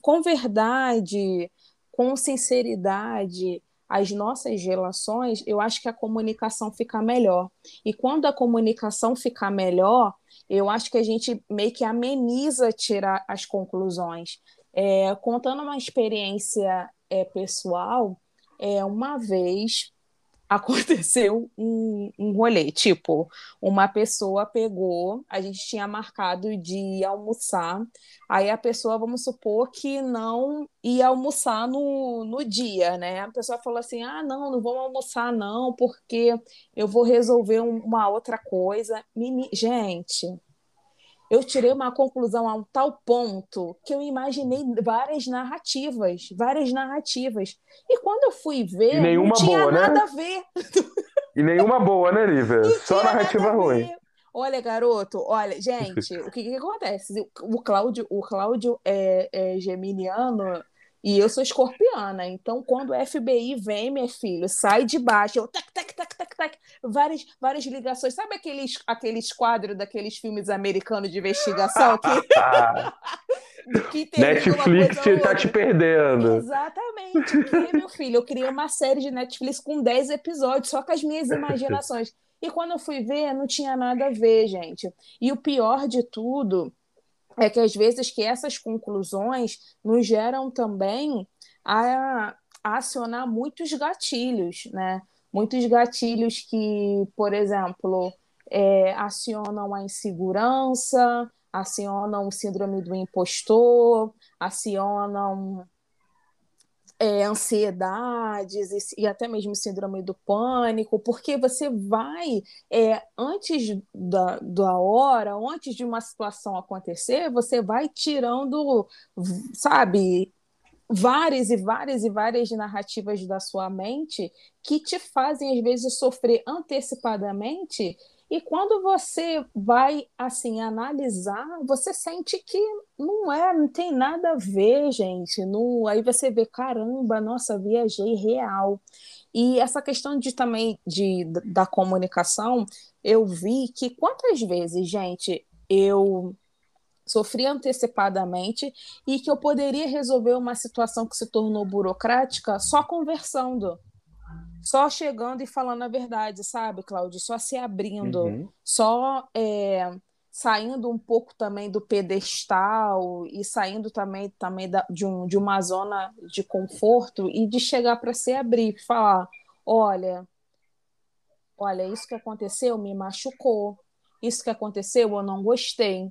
B: com, verdade, com sinceridade, as nossas relações, eu acho que a comunicação fica melhor. E quando a comunicação ficar melhor, eu acho que a gente meio que ameniza tirar as conclusões. É, contando uma experiência é, pessoal, é, uma vez aconteceu um, um rolê, tipo, uma pessoa pegou, a gente tinha marcado de almoçar, aí a pessoa, vamos supor que não ia almoçar no, no dia, né? A pessoa falou assim, ah, não, não vamos almoçar não, porque eu vou resolver uma outra coisa. Gente, eu tirei uma conclusão a um tal ponto que eu imaginei várias narrativas, várias narrativas. E quando eu fui ver, não tinha
A: boa,
B: né? nada
A: né?
B: a ver.
A: E nenhuma boa, né, Lívia? Só narrativa ruim.
B: Olha, garoto, olha, gente, o que, que acontece? O Cláudio, o Cláudio é, é geminiano e eu sou escorpiana. Então, quando o FBI vem, meu filho, sai de baixo, eu tac, tac, tac, várias, várias ligações. Sabe aqueles, aqueles quadros daqueles filmes americanos de investigação que.
A: que Netflix está te perdendo.
B: Exatamente. Que, meu filho, eu criei uma série de Netflix com 10 episódios, só com as minhas imaginações. E quando eu fui ver, não tinha nada a ver, gente. E o pior de tudo é que às vezes que essas conclusões nos geram também a, a acionar muitos gatilhos, né? Muitos gatilhos que, por exemplo, é, acionam a insegurança, acionam o síndrome do impostor, acionam é, ansiedades e, e, até mesmo síndrome do pânico, porque você vai, é, antes da, da hora, antes de uma situação acontecer, você vai tirando, sabe, várias e várias e várias narrativas da sua mente que te fazem, às vezes, sofrer antecipadamente e quando você vai assim analisar, você sente que não é, não tem nada a ver, gente. Não, aí você vê, caramba, nossa, viajei real. E essa questão de também de, da comunicação, eu vi que quantas vezes, gente, eu sofri antecipadamente e que eu poderia resolver uma situação que se tornou burocrática só conversando só chegando e falando a verdade, sabe, Cláudio? Só se abrindo, uhum. só é, saindo um pouco também do pedestal e saindo também, também da, de, um, de uma zona de conforto e de chegar para se abrir, falar: olha, olha, isso que aconteceu me machucou, isso que aconteceu eu não gostei,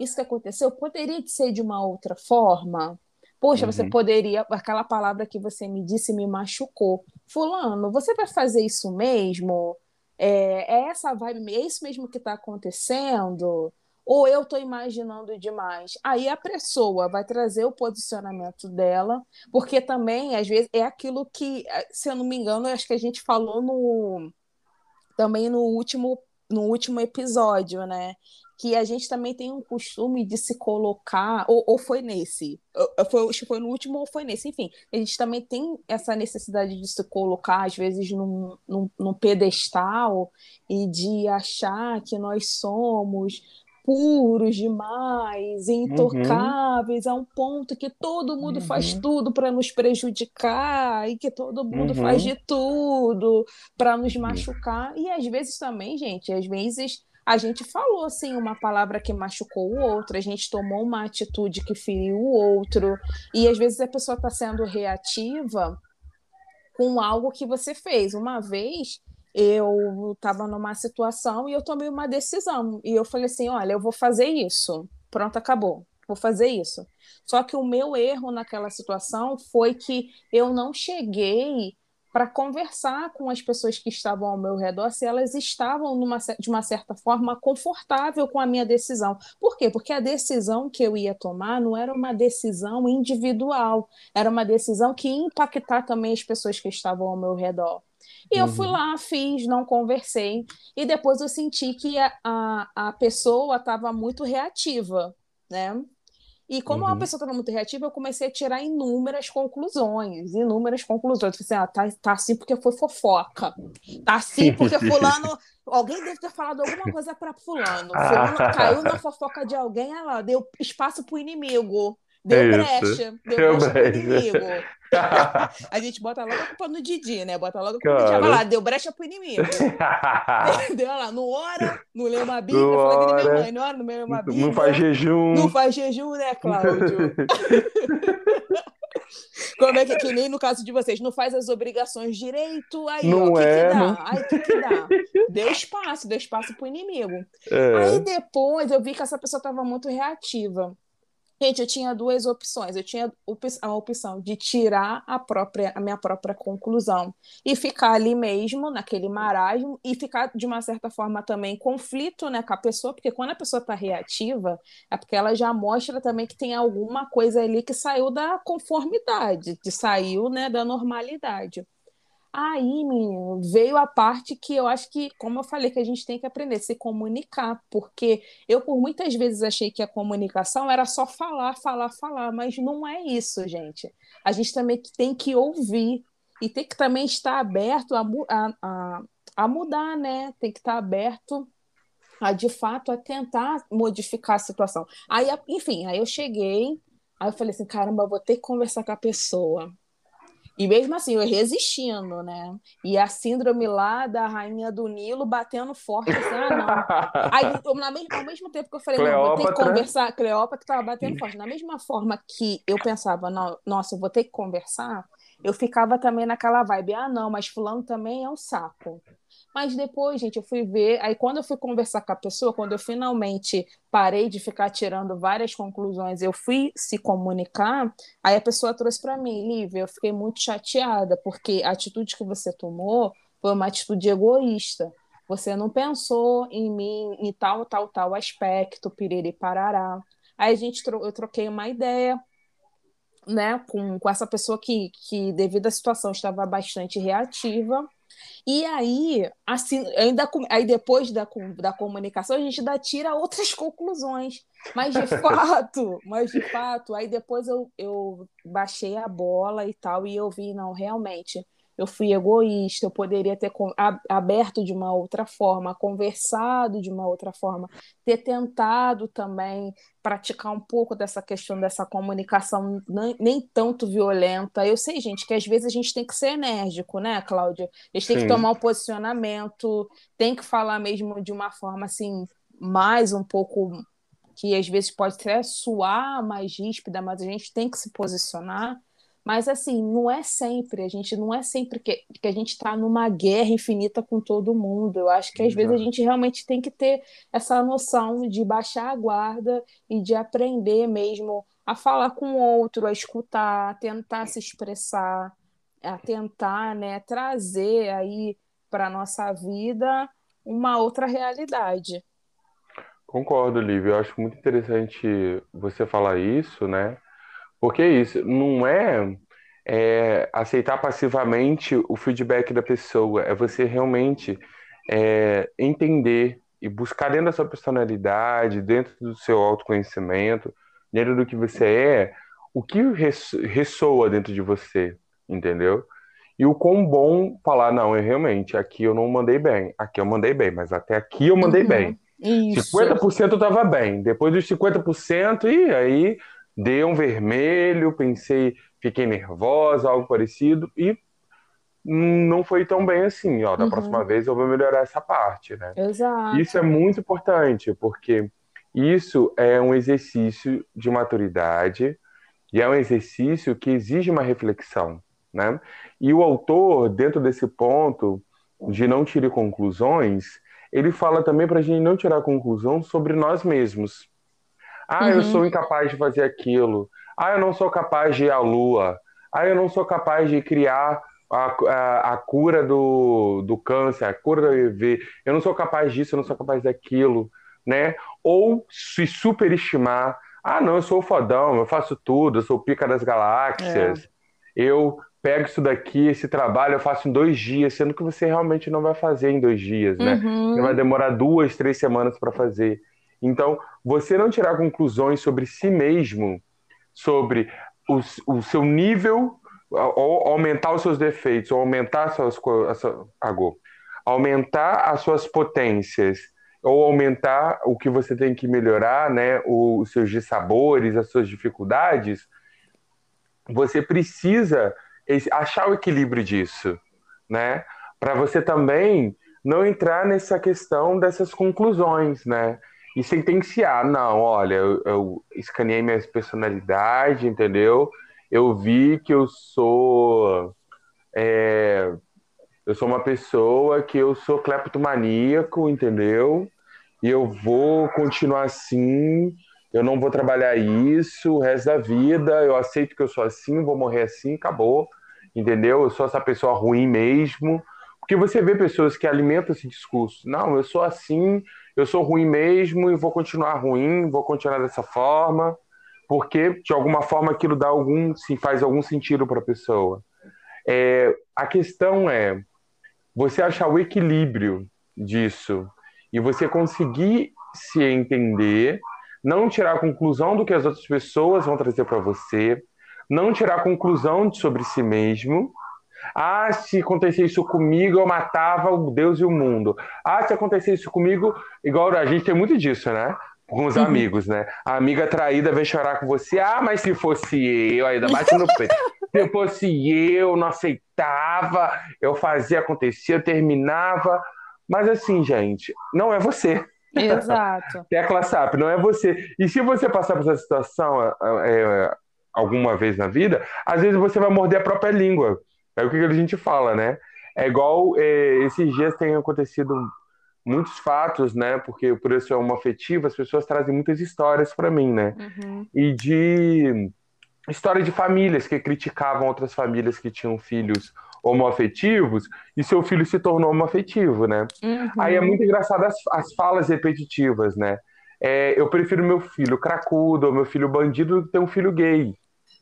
B: isso que aconteceu poderia ser de uma outra forma. Poxa, uhum. você poderia. Aquela palavra que você me disse me machucou. Fulano, você vai fazer isso mesmo? É, é essa vibe, é isso mesmo que está acontecendo? Ou eu estou imaginando demais? Aí a pessoa vai trazer o posicionamento dela, porque também, às vezes, é aquilo que, se eu não me engano, acho que a gente falou no também no último, no último episódio, né? Que a gente também tem um costume de se colocar, ou, ou foi nesse, foi, foi no último ou foi nesse, enfim, a gente também tem essa necessidade de se colocar, às vezes, num, num, num pedestal e de achar que nós somos puros demais, uhum. intocáveis, uhum. a um ponto que todo mundo uhum. faz tudo para nos prejudicar e que todo mundo uhum. faz de tudo para nos machucar. E às vezes também, gente, às vezes a gente falou assim uma palavra que machucou o outro, a gente tomou uma atitude que feriu o outro, e às vezes a pessoa está sendo reativa com algo que você fez. Uma vez eu estava numa situação e eu tomei uma decisão, e eu falei assim: olha, eu vou fazer isso, pronto, acabou. Vou fazer isso. Só que o meu erro naquela situação foi que eu não cheguei para conversar com as pessoas que estavam ao meu redor se elas estavam numa, de uma certa forma confortável com a minha decisão. Por quê? Porque a decisão que eu ia tomar não era uma decisão individual, era uma decisão que ia impactar também as pessoas que estavam ao meu redor. E uhum. eu fui uhum. lá, fiz, não conversei, e depois eu senti que a, a, a pessoa estava muito reativa, né? E como uhum. uma pessoa estava muito reativa, eu comecei a tirar inúmeras conclusões, inúmeras conclusões. Eu falei assim, ah, tá, tá assim porque foi fofoca. Tá assim porque fulano... Alguém deve ter falado alguma coisa para fulano. Fulano caiu na fofoca de alguém, ela deu espaço pro inimigo. Deu Isso. brecha. Deu, deu brecha, brecha. pro inimigo. a gente bota logo a culpa no Didi, né? Bota logo a culpa no Didi. Lá, deu brecha pro inimigo. deu lá, não ora, não lê uma bíblia, fala que minha mãe, não ora, não lê uma bíblia.
A: Não faz jejum.
B: Não faz jejum, né, Cláudio? Como é que, que nem no caso de vocês, não faz as obrigações direito, aí
A: não
B: o que,
A: é,
B: que dá?
A: Não...
B: Aí o que, que dá? Deu espaço, deu espaço pro inimigo. É. Aí depois eu vi que essa pessoa estava muito reativa. Gente, eu tinha duas opções. Eu tinha a opção de tirar a própria a minha própria conclusão e ficar ali mesmo naquele marasmo e ficar de uma certa forma também em conflito, né, com a pessoa, porque quando a pessoa está reativa, é porque ela já mostra também que tem alguma coisa ali que saiu da conformidade, que saiu, né, da normalidade. Aí, menino, veio a parte que eu acho que, como eu falei, que a gente tem que aprender a se comunicar, porque eu por muitas vezes achei que a comunicação era só falar, falar, falar, mas não é isso, gente. A gente também tem que ouvir e tem que também estar aberto a, a, a, a mudar, né? Tem que estar aberto a de fato a tentar modificar a situação. Aí, enfim, aí eu cheguei, aí eu falei assim, caramba, vou ter que conversar com a pessoa. E mesmo assim, eu resistindo, né? E a síndrome lá da rainha do Nilo batendo forte, assim, ah, não. Aí, eu, na mesma, ao mesmo tempo que eu falei, Cleópatra. não, vou ter que conversar, Cleópatra estava batendo forte. Na mesma forma que eu pensava, não, nossa, eu vou ter que conversar, eu ficava também naquela vibe, ah, não, mas fulano também é um saco. Mas depois, gente, eu fui ver. Aí, quando eu fui conversar com a pessoa, quando eu finalmente parei de ficar tirando várias conclusões, eu fui se comunicar. Aí a pessoa trouxe para mim, Lívia, eu fiquei muito chateada, porque a atitude que você tomou foi uma atitude egoísta. Você não pensou em mim, em tal, tal, tal aspecto, piriri parará. Aí a gente eu troquei uma ideia, né, com, com essa pessoa que, que, devido à situação, estava bastante reativa. E aí, assim, ainda aí depois da, da comunicação, a gente ainda tira outras conclusões. Mas de fato, mas de fato, aí depois eu, eu baixei a bola e tal, e eu vi, não, realmente, eu fui egoísta, eu poderia ter aberto de uma outra forma, conversado de uma outra forma, ter tentado também praticar um pouco dessa questão dessa comunicação nem, nem tanto violenta. Eu sei, gente, que às vezes a gente tem que ser enérgico, né, Cláudia? A gente tem Sim. que tomar um posicionamento, tem que falar mesmo de uma forma assim, mais um pouco que às vezes pode até suar mais ríspida, mas a gente tem que se posicionar. Mas assim, não é sempre, a gente não é sempre que, que a gente está numa guerra infinita com todo mundo. Eu acho que às Exato. vezes a gente realmente tem que ter essa noção de baixar a guarda e de aprender mesmo a falar com o outro, a escutar, a tentar se expressar, a tentar né, trazer aí para a nossa vida uma outra realidade.
A: Concordo, Lívia. Eu acho muito interessante você falar isso, né? Porque é isso não é, é, aceitar passivamente o feedback da pessoa, é você realmente é, entender e buscar dentro da sua personalidade, dentro do seu autoconhecimento, dentro do que você é, o que ressoa dentro de você, entendeu? E o quão bom falar, não, eu realmente, aqui eu não mandei bem, aqui eu mandei bem, mas até aqui eu mandei uhum, bem. Isso. 50% eu tava bem, depois dos 50%, e aí deu um vermelho, pensei, fiquei nervosa, algo parecido, e não foi tão bem assim, ó, da uhum. próxima vez eu vou melhorar essa parte, né?
B: Exato.
A: Isso é muito importante, porque isso é um exercício de maturidade e é um exercício que exige uma reflexão, né? E o autor, dentro desse ponto de não tirar conclusões, ele fala também para a gente não tirar conclusão sobre nós mesmos. Ah, uhum. eu sou incapaz de fazer aquilo. Ah, eu não sou capaz de ir à lua. Ah, eu não sou capaz de criar a, a, a, cura do, do câncer, a cura do HIV. Eu não sou capaz disso, eu não sou capaz daquilo, né? Ou se superestimar. Ah, não, eu sou fodão, eu faço tudo, eu sou pica das galáxias. É. Eu pego isso daqui, esse trabalho eu faço em dois dias, sendo que você realmente não vai fazer em dois dias, né? Uhum. Vai demorar duas, três semanas para fazer. Então, você não tirar conclusões sobre si mesmo, sobre o, o seu nível, ou aumentar os seus defeitos, ou aumentar as suas, agô, aumentar as suas potências, ou aumentar o que você tem que melhorar, né, os seus dissabores, as suas dificuldades, você precisa achar o equilíbrio disso, né? Para você também não entrar nessa questão dessas conclusões, né? E sentenciar. Não, olha, eu, eu escaneei minha personalidade, entendeu? Eu vi que eu sou. É, eu sou uma pessoa que eu sou cleptomaníaco, entendeu? E eu vou continuar assim, eu não vou trabalhar isso o resto da vida, eu aceito que eu sou assim, vou morrer assim, acabou, entendeu? Eu sou essa pessoa ruim mesmo. Porque você vê pessoas que alimentam esse discurso. Não, eu sou assim, eu sou ruim mesmo e vou continuar ruim, vou continuar dessa forma, porque de alguma forma aquilo dá algum, se faz algum sentido para a pessoa. É, a questão é você achar o equilíbrio disso e você conseguir se entender, não tirar a conclusão do que as outras pessoas vão trazer para você, não tirar a conclusão sobre si mesmo, Ah, se acontecer isso comigo, eu matava o Deus e o mundo. Ah, se acontecer isso comigo, igual a gente tem muito disso, né? Com os uhum. amigos, né? A amiga traída vem chorar com você. Ah, mas se fosse eu, ainda bate no peito. se fosse eu, não aceitava, eu fazia acontecer, eu terminava. Mas assim, gente, não é você.
B: Exato.
A: Tecla SAP, não é você. E se você passar por essa situação é, é, alguma vez na vida, às vezes você vai morder a própria língua. É o que a gente fala, né? É igual é, esses dias tem acontecido muitos fatos, né? Porque por isso é uma afetiva, as pessoas trazem muitas histórias para mim, né? Uhum. E de história de famílias que criticavam outras famílias que tinham filhos homoafetivos e seu filho se tornou homoafetivo, né? Uhum. Aí é muito engraçado as, as falas repetitivas, né? É, eu prefiro meu filho cracudo meu filho bandido do que ter um filho gay.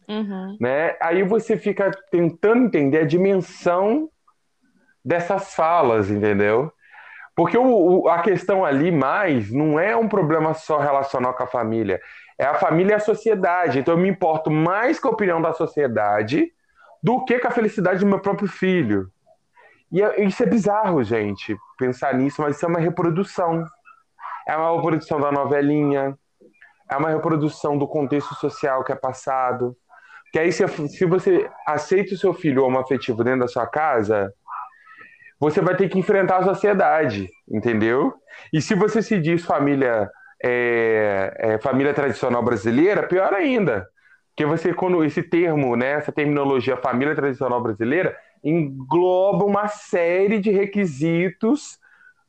A: Uhum. Né? Aí você fica tentando entender a dimensão dessas falas, entendeu? Porque o, o, a questão ali mais não é um problema só relacional com a família, é a família e a sociedade. Então eu me importo mais com a opinião da sociedade do que com a felicidade do meu próprio filho. E é, isso é bizarro, gente, pensar nisso, mas isso é uma reprodução. É uma reprodução da novelinha, é uma reprodução do contexto social que é passado. Que aí, se, se você aceita o seu filho homoafetivo dentro da sua casa, você vai ter que enfrentar a sociedade, entendeu? E se você se diz família, é, é, família tradicional brasileira, pior ainda. Porque você, quando esse termo, né, essa terminologia família tradicional brasileira, engloba uma série de requisitos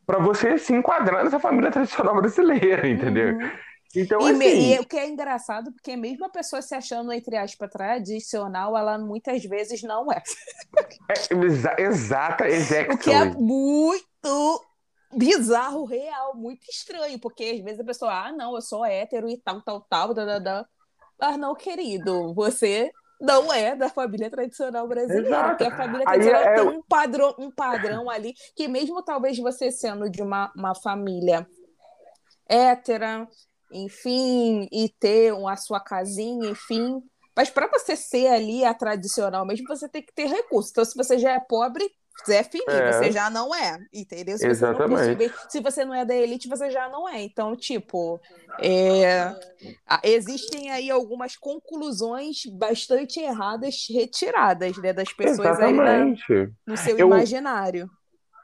A: para você se enquadrar nessa família tradicional brasileira, entendeu? Uhum.
B: Então, e, assim... e o que é engraçado, porque mesmo a pessoa se achando, entre aspas, tradicional, ela muitas vezes não é.
A: é exa exata, exactly.
B: O que é muito bizarro, real, muito estranho, porque às vezes a pessoa, ah, não, eu sou hétero e tal, tal, tal, da, da, da. Mas não, querido, você não é da família tradicional brasileira, Exato. porque a família tradicional é... tem um padrão, um padrão ali, que mesmo talvez você sendo de uma, uma família hétera, enfim, e ter a sua casinha, enfim. Mas para você ser ali a tradicional mesmo, você tem que ter recurso. Então, se você já é pobre, Zé Fininho, é. você já não é, entendeu? Se
A: Exatamente.
B: Você se você não é da elite, você já não é. Então, tipo, é, existem aí algumas conclusões bastante erradas retiradas né, das pessoas Exatamente. aí no seu eu, imaginário.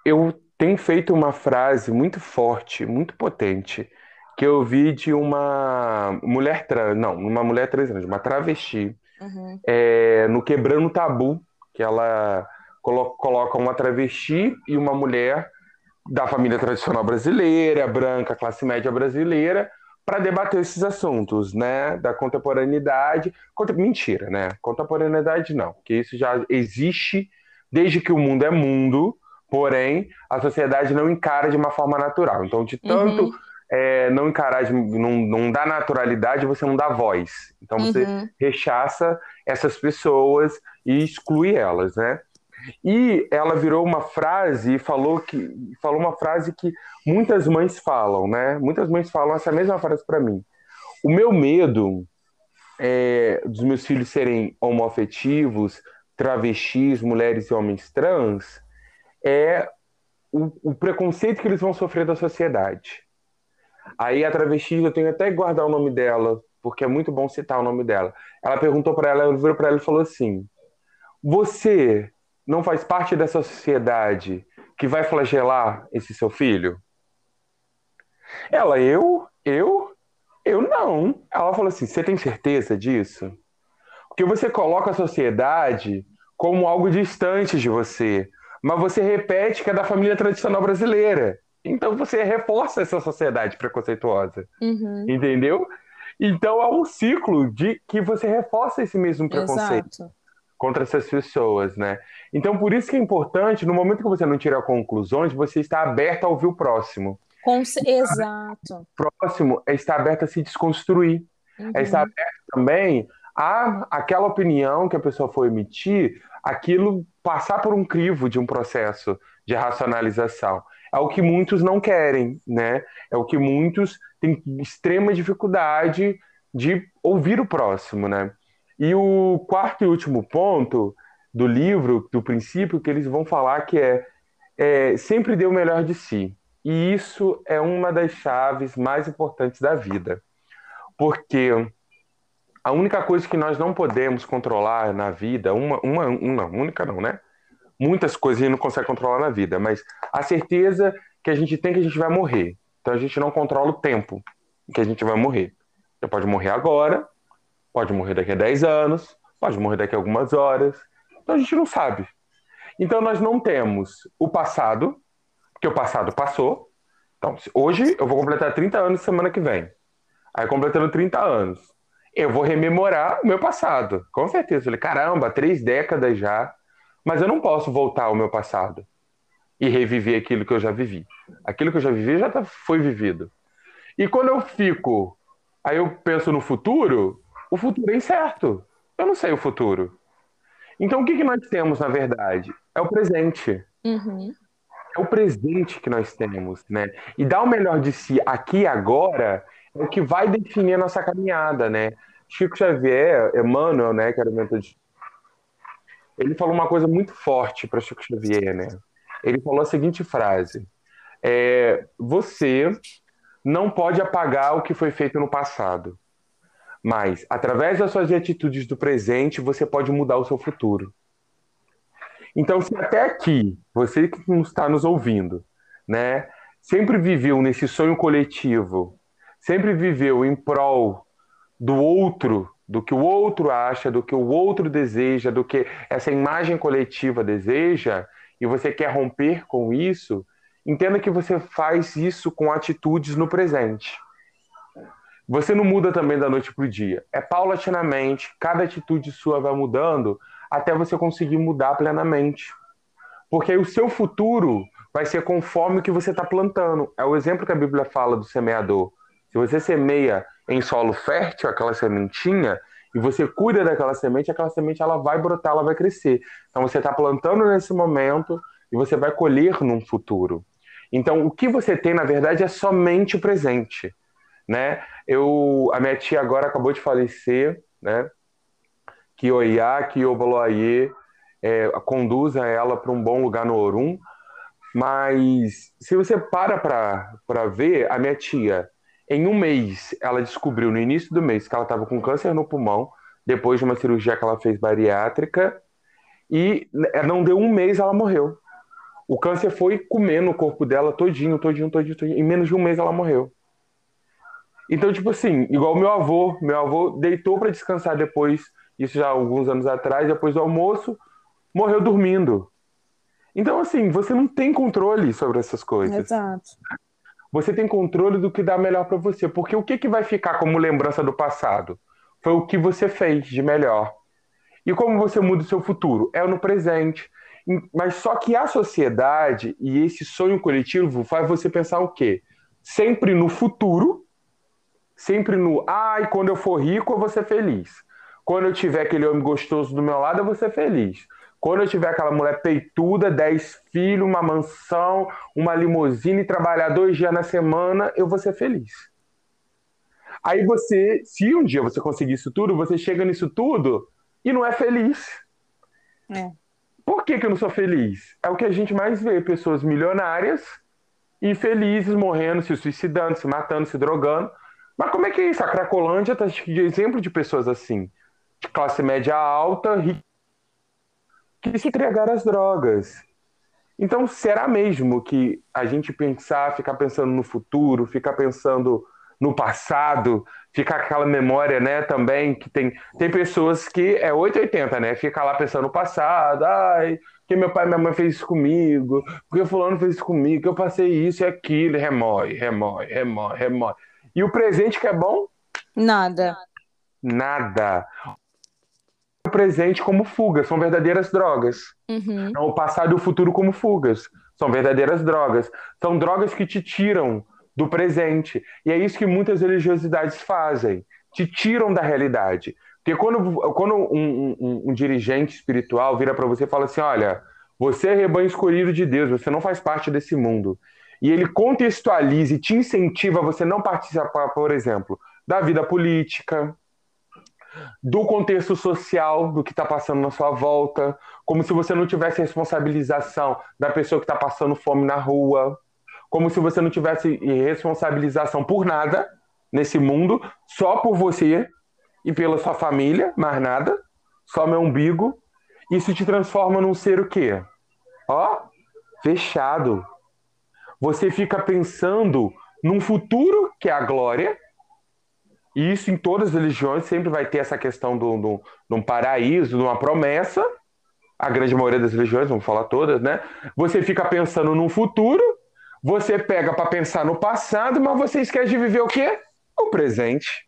A: Eu tenho feito uma frase muito forte, muito potente, que eu vi de uma mulher trans, não, uma mulher trans, uma travesti, uhum. é, no Quebrando Tabu, que ela colo coloca uma travesti e uma mulher da família tradicional brasileira, branca, classe média brasileira, para debater esses assuntos, né, da contemporaneidade. Mentira, né? Contemporaneidade não, porque isso já existe desde que o mundo é mundo, porém a sociedade não encara de uma forma natural. Então, de tanto uhum é, não encarar, não, não dá naturalidade, você não dá voz. Então você uhum. rechaça essas pessoas e exclui elas, né? E ela virou uma frase e falou que falou uma frase que muitas mães falam, né? Muitas mães falam essa mesma frase para mim. O meu medo é, dos meus filhos serem homoafetivos, travestis, mulheres e homens trans é o, o preconceito que eles vão sofrer da sociedade. Aí a travesti, eu tenho até que guardar o nome dela, porque é muito bom citar o nome dela. Ela perguntou para ela, ela virou para ela e falou assim: Você não faz parte dessa sociedade que vai flagelar esse seu filho? Ela, eu, eu, eu não. Ela falou assim: Você tem certeza disso? Porque você coloca a sociedade como algo distante de você, mas você repete que é da família tradicional brasileira. Então você reforça essa sociedade preconceituosa. Uhum. Entendeu? Então é um ciclo de que você reforça esse mesmo preconceito Exato. contra essas pessoas, né? Então por isso que é importante, no momento que você não tira conclusões, você está aberto a ouvir o próximo.
B: Com... Exato.
A: O próximo é estar aberto a se desconstruir. Uhum. É estar aberto também a aquela opinião que a pessoa foi emitir, aquilo passar por um crivo de um processo de racionalização é o que muitos não querem, né? É o que muitos têm extrema dificuldade de ouvir o próximo, né? E o quarto e último ponto do livro, do princípio, que eles vão falar que é, é sempre dê o melhor de si. E isso é uma das chaves mais importantes da vida. Porque a única coisa que nós não podemos controlar na vida, uma, uma, uma única não, né? Muitas coisas a gente não consegue controlar na vida, mas a certeza que a gente tem que a gente vai morrer. Então a gente não controla o tempo que a gente vai morrer. Você pode morrer agora, pode morrer daqui a 10 anos, pode morrer daqui a algumas horas. Então a gente não sabe. Então nós não temos o passado, porque o passado passou. Então, hoje eu vou completar 30 anos semana que vem. Aí completando 30 anos, eu vou rememorar o meu passado. Com certeza. Eu falei, caramba, três décadas já. Mas eu não posso voltar ao meu passado e reviver aquilo que eu já vivi. Aquilo que eu já vivi já tá, foi vivido. E quando eu fico, aí eu penso no futuro, o futuro é incerto. Eu não sei o futuro. Então o que, que nós temos, na verdade? É o presente. Uhum. É o presente que nós temos, né? E dar o melhor de si aqui e agora é o que vai definir a nossa caminhada, né? Chico Xavier, Emmanuel, né, que era o mentor de... Ele falou uma coisa muito forte para Chico Xavier, né? Ele falou a seguinte frase: é, Você não pode apagar o que foi feito no passado, mas através das suas atitudes do presente você pode mudar o seu futuro. Então, se até aqui você que está nos ouvindo, né, sempre viveu nesse sonho coletivo, sempre viveu em prol do outro, do que o outro acha, do que o outro deseja, do que essa imagem coletiva deseja, e você quer romper com isso, entenda que você faz isso com atitudes no presente. Você não muda também da noite para o dia. É paulatinamente, cada atitude sua vai mudando até você conseguir mudar plenamente. Porque aí o seu futuro vai ser conforme o que você está plantando. É o exemplo que a Bíblia fala do semeador. Se você semeia em solo fértil aquela sementinha, e você cuida daquela semente, aquela semente ela vai brotar, ela vai crescer. Então você está plantando nesse momento e você vai colher num futuro. Então o que você tem na verdade é somente o presente, né? Eu a minha tia agora acabou de falecer, né? Que Oiá, que Obaloaie é, conduza ela para um bom lugar no Orum. Mas se você para para ver, a minha tia, em um mês, ela descobriu no início do mês que ela estava com câncer no pulmão, depois de uma cirurgia que ela fez bariátrica, e não deu um mês ela morreu. O câncer foi comendo o corpo dela todinho, todinho, todinho, todinho. Em menos de um mês ela morreu. Então, tipo assim, igual meu avô, meu avô deitou para descansar depois, isso já alguns anos atrás, depois do almoço, morreu dormindo. Então, assim, você não tem controle sobre essas coisas.
B: Exato
A: você tem controle do que dá melhor para você. Porque o que, que vai ficar como lembrança do passado? Foi o que você fez de melhor. E como você muda o seu futuro? É no presente. Mas só que a sociedade e esse sonho coletivo faz você pensar o quê? Sempre no futuro, sempre no ai, quando eu for rico, eu vou ser feliz. Quando eu tiver aquele homem gostoso do meu lado, eu vou ser feliz. Quando eu tiver aquela mulher peituda, 10 filhos, uma mansão, uma limusine, trabalhar dois dias na semana, eu vou ser feliz. Aí você, se um dia você conseguir isso tudo, você chega nisso tudo e não é feliz. É. Por que, que eu não sou feliz? É o que a gente mais vê: pessoas milionárias, infelizes, morrendo, se suicidando, se matando, se drogando. Mas como é que é isso? A Cracolândia está de exemplo de pessoas assim, de classe média alta, rica que se entregaram às drogas. Então, será mesmo que a gente pensar, ficar pensando no futuro, ficar pensando no passado, ficar aquela memória, né, também, que tem, tem pessoas que é 880, né, fica lá pensando no passado, ai, que meu pai e minha mãe fez isso comigo, porque fulano fez isso comigo, que eu passei isso e aquilo, remói, remói, remói, remói. E o presente que é bom?
B: Nada.
A: Nada presente como fugas, são verdadeiras drogas. Uhum. o passado e o futuro como fugas, são verdadeiras drogas. São drogas que te tiram do presente. E é isso que muitas religiosidades fazem, te tiram da realidade. Porque quando, quando um, um, um dirigente espiritual vira para você e fala assim: olha, você é rebanho escolhido de Deus, você não faz parte desse mundo. E ele contextualiza e te incentiva a você não participar, por exemplo, da vida política, do contexto social, do que está passando na sua volta, como se você não tivesse responsabilização da pessoa que está passando fome na rua, como se você não tivesse responsabilização por nada nesse mundo, só por você e pela sua família, mais nada, só meu umbigo. Isso te transforma num ser o quê? Ó, fechado. Você fica pensando num futuro que é a glória, e isso em todas as religiões sempre vai ter essa questão de um paraíso, de uma promessa. A grande maioria das religiões, vamos falar todas, né? Você fica pensando num futuro, você pega para pensar no passado, mas você esquece de viver o quê? O presente.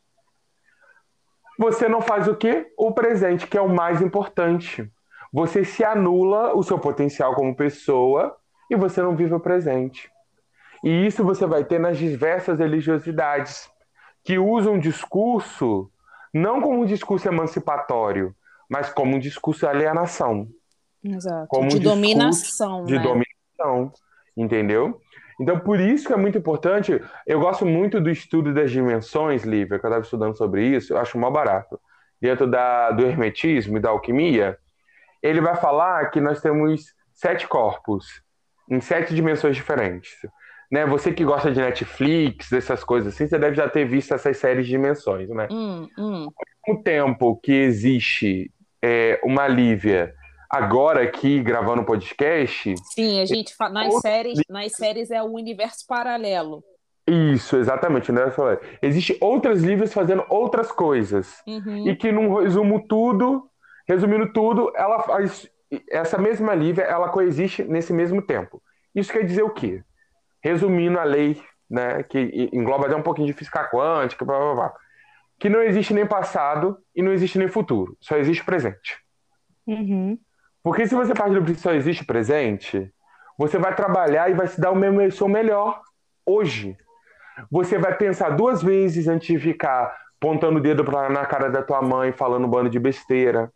A: Você não faz o quê? O presente, que é o mais importante. Você se anula o seu potencial como pessoa e você não vive o presente. E isso você vai ter nas diversas religiosidades que usa um discurso não como um discurso emancipatório, mas como um discurso de alienação.
B: Exato. Como de um dominação.
A: De
B: né?
A: dominação, entendeu? Então, por isso que é muito importante. Eu gosto muito do estudo das dimensões, Lívia, que eu estava estudando sobre isso, eu acho mó barato. Dentro da, do hermetismo e da alquimia, ele vai falar que nós temos sete corpos em sete dimensões diferentes né? Você que gosta de Netflix, dessas coisas assim, você deve já ter visto essas séries de dimensões, né?
B: Hum, hum.
A: Ao mesmo tempo que existe é, uma Lívia agora aqui gravando podcast.
B: Sim, a gente fala, nas séries, nas séries é o universo paralelo.
A: Isso, exatamente. Né? Existem outras Lívias fazendo outras coisas.
B: Uhum.
A: E que, num resumo tudo, resumindo tudo, ela faz. Essa mesma Lívia, ela coexiste nesse mesmo tempo. Isso quer dizer o quê? Resumindo a lei, né, que engloba até um pouquinho de física quântica, blá, blá, blá, que não existe nem passado e não existe nem futuro, só existe presente.
B: Uhum.
A: Porque se você parte do princípio só existe presente, você vai trabalhar e vai se dar o seu melhor hoje. Você vai pensar duas vezes antes de ficar pontando o dedo pra, na cara da tua mãe, falando um bando de besteira.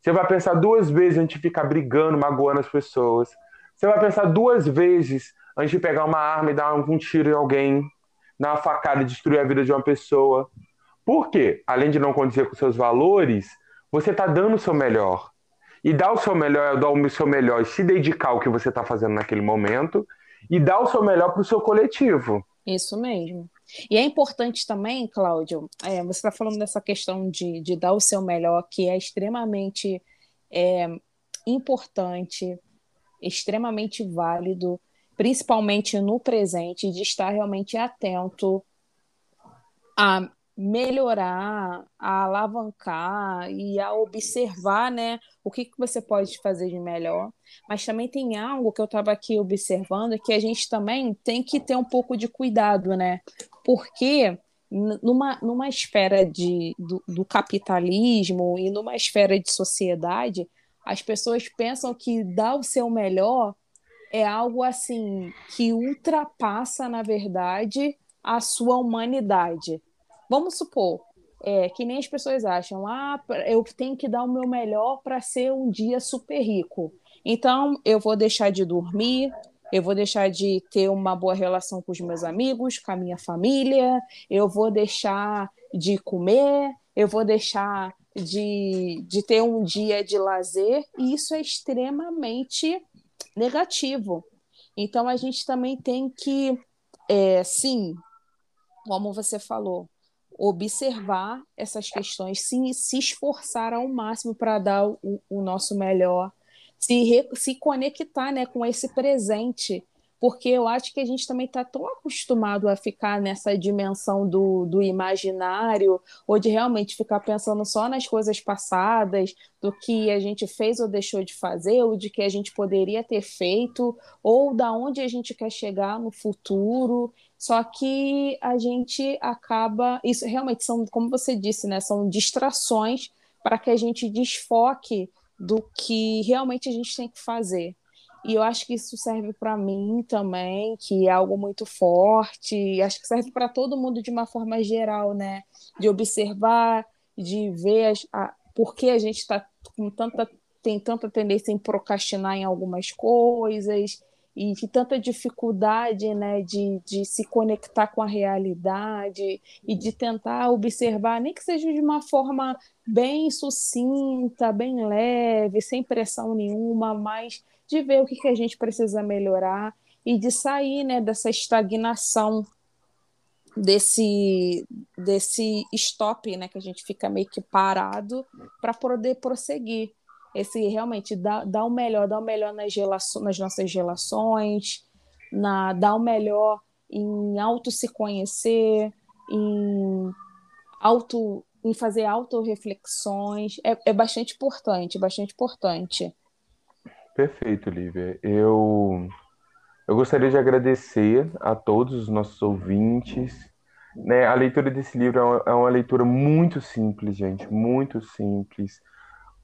A: Você vai pensar duas vezes antes de ficar brigando, magoando as pessoas. Você vai pensar duas vezes antes de pegar uma arma e dar um tiro em alguém, dar uma facada e destruir a vida de uma pessoa. Por quê? Além de não condizer com seus valores, você está dando o seu melhor. E dar o seu melhor é dar o seu melhor e se dedicar ao que você está fazendo naquele momento e dar o seu melhor para o seu coletivo.
B: Isso mesmo. E é importante também, Cláudio, é, você está falando dessa questão de, de dar o seu melhor, que é extremamente é, importante, extremamente válido principalmente no presente, de estar realmente atento a melhorar, a alavancar e a observar, né, o que, que você pode fazer de melhor. Mas também tem algo que eu estava aqui observando que a gente também tem que ter um pouco de cuidado, né? Porque numa, numa esfera de, do, do capitalismo e numa esfera de sociedade, as pessoas pensam que dar o seu melhor é algo assim que ultrapassa, na verdade, a sua humanidade. Vamos supor, é, que nem as pessoas acham, ah, eu tenho que dar o meu melhor para ser um dia super rico. Então, eu vou deixar de dormir, eu vou deixar de ter uma boa relação com os meus amigos, com a minha família, eu vou deixar de comer, eu vou deixar de, de ter um dia de lazer, e isso é extremamente negativo. Então a gente também tem que, é, sim, como você falou, observar essas questões, sim, se esforçar ao máximo para dar o, o, nosso melhor, se, re, se conectar né, com esse presente porque eu acho que a gente também está tão acostumado a ficar nessa dimensão do, do imaginário, ou de realmente ficar pensando só nas coisas passadas, do que a gente fez ou deixou de fazer, ou de que a gente poderia ter feito, ou da onde a gente quer chegar no futuro. Só que a gente acaba. Isso realmente são, como você disse, né? São distrações para que a gente desfoque do que realmente a gente tem que fazer. E eu acho que isso serve para mim também, que é algo muito forte. Acho que serve para todo mundo de uma forma geral, né? De observar, de ver as, a, por que a gente está com tanta tem tanta tendência em procrastinar em algumas coisas e tanta dificuldade né, de, de se conectar com a realidade e de tentar observar, nem que seja de uma forma bem sucinta, bem leve, sem pressão nenhuma, mas de ver o que, que a gente precisa melhorar e de sair né, dessa estagnação desse desse stop, né, que a gente fica meio que parado para poder prosseguir esse realmente dá, dá o melhor, dá o melhor nas, relações, nas nossas relações, na, dá o melhor em auto se conhecer, em auto em fazer autorreflexões. É, é bastante importante, bastante importante.
A: Perfeito, Lívia. Eu, eu gostaria de agradecer a todos os nossos ouvintes. Né? A leitura desse livro é uma, é uma leitura muito simples, gente, muito simples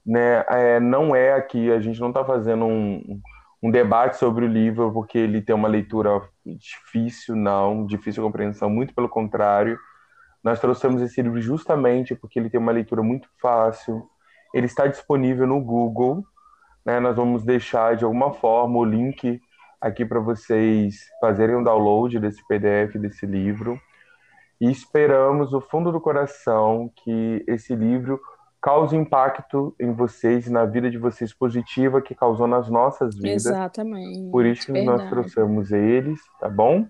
A: né, é, não é aqui, a gente não está fazendo um, um debate sobre o livro porque ele tem uma leitura difícil, não, difícil de compreensão, muito pelo contrário. Nós trouxemos esse livro justamente porque ele tem uma leitura muito fácil, ele está disponível no Google, né, nós vamos deixar de alguma forma o link aqui para vocês fazerem o um download desse PDF, desse livro. E esperamos, do fundo do coração, que esse livro causa impacto em vocês e na vida de vocês positiva que causou nas nossas vidas.
B: Exatamente.
A: Por isso que verdade. nós trouxemos eles, tá bom?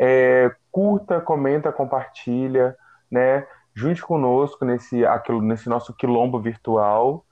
A: É, curta, comenta, compartilha, né? Junte conosco nesse, aquilo, nesse nosso quilombo virtual.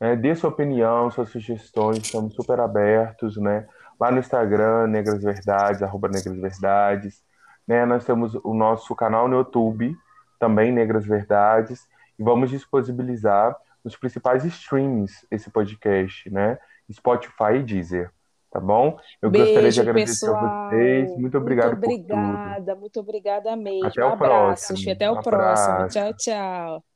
A: Né? Dê sua opinião, suas sugestões, estamos super abertos, né? Lá no Instagram, Negras Verdades, arroba Negras Verdades. Né? Nós temos o nosso canal no YouTube, também Negras Verdades e vamos disponibilizar nos principais streams esse podcast, né? Spotify e Deezer. Tá bom?
B: Eu Beijo, gostaria de agradecer pessoal. a vocês. Muito obrigado muito obrigada, por tudo. Muito obrigada mesmo.
A: Até o um
B: abraço,
A: próximo.
B: Até o um próximo. Tchau, tchau.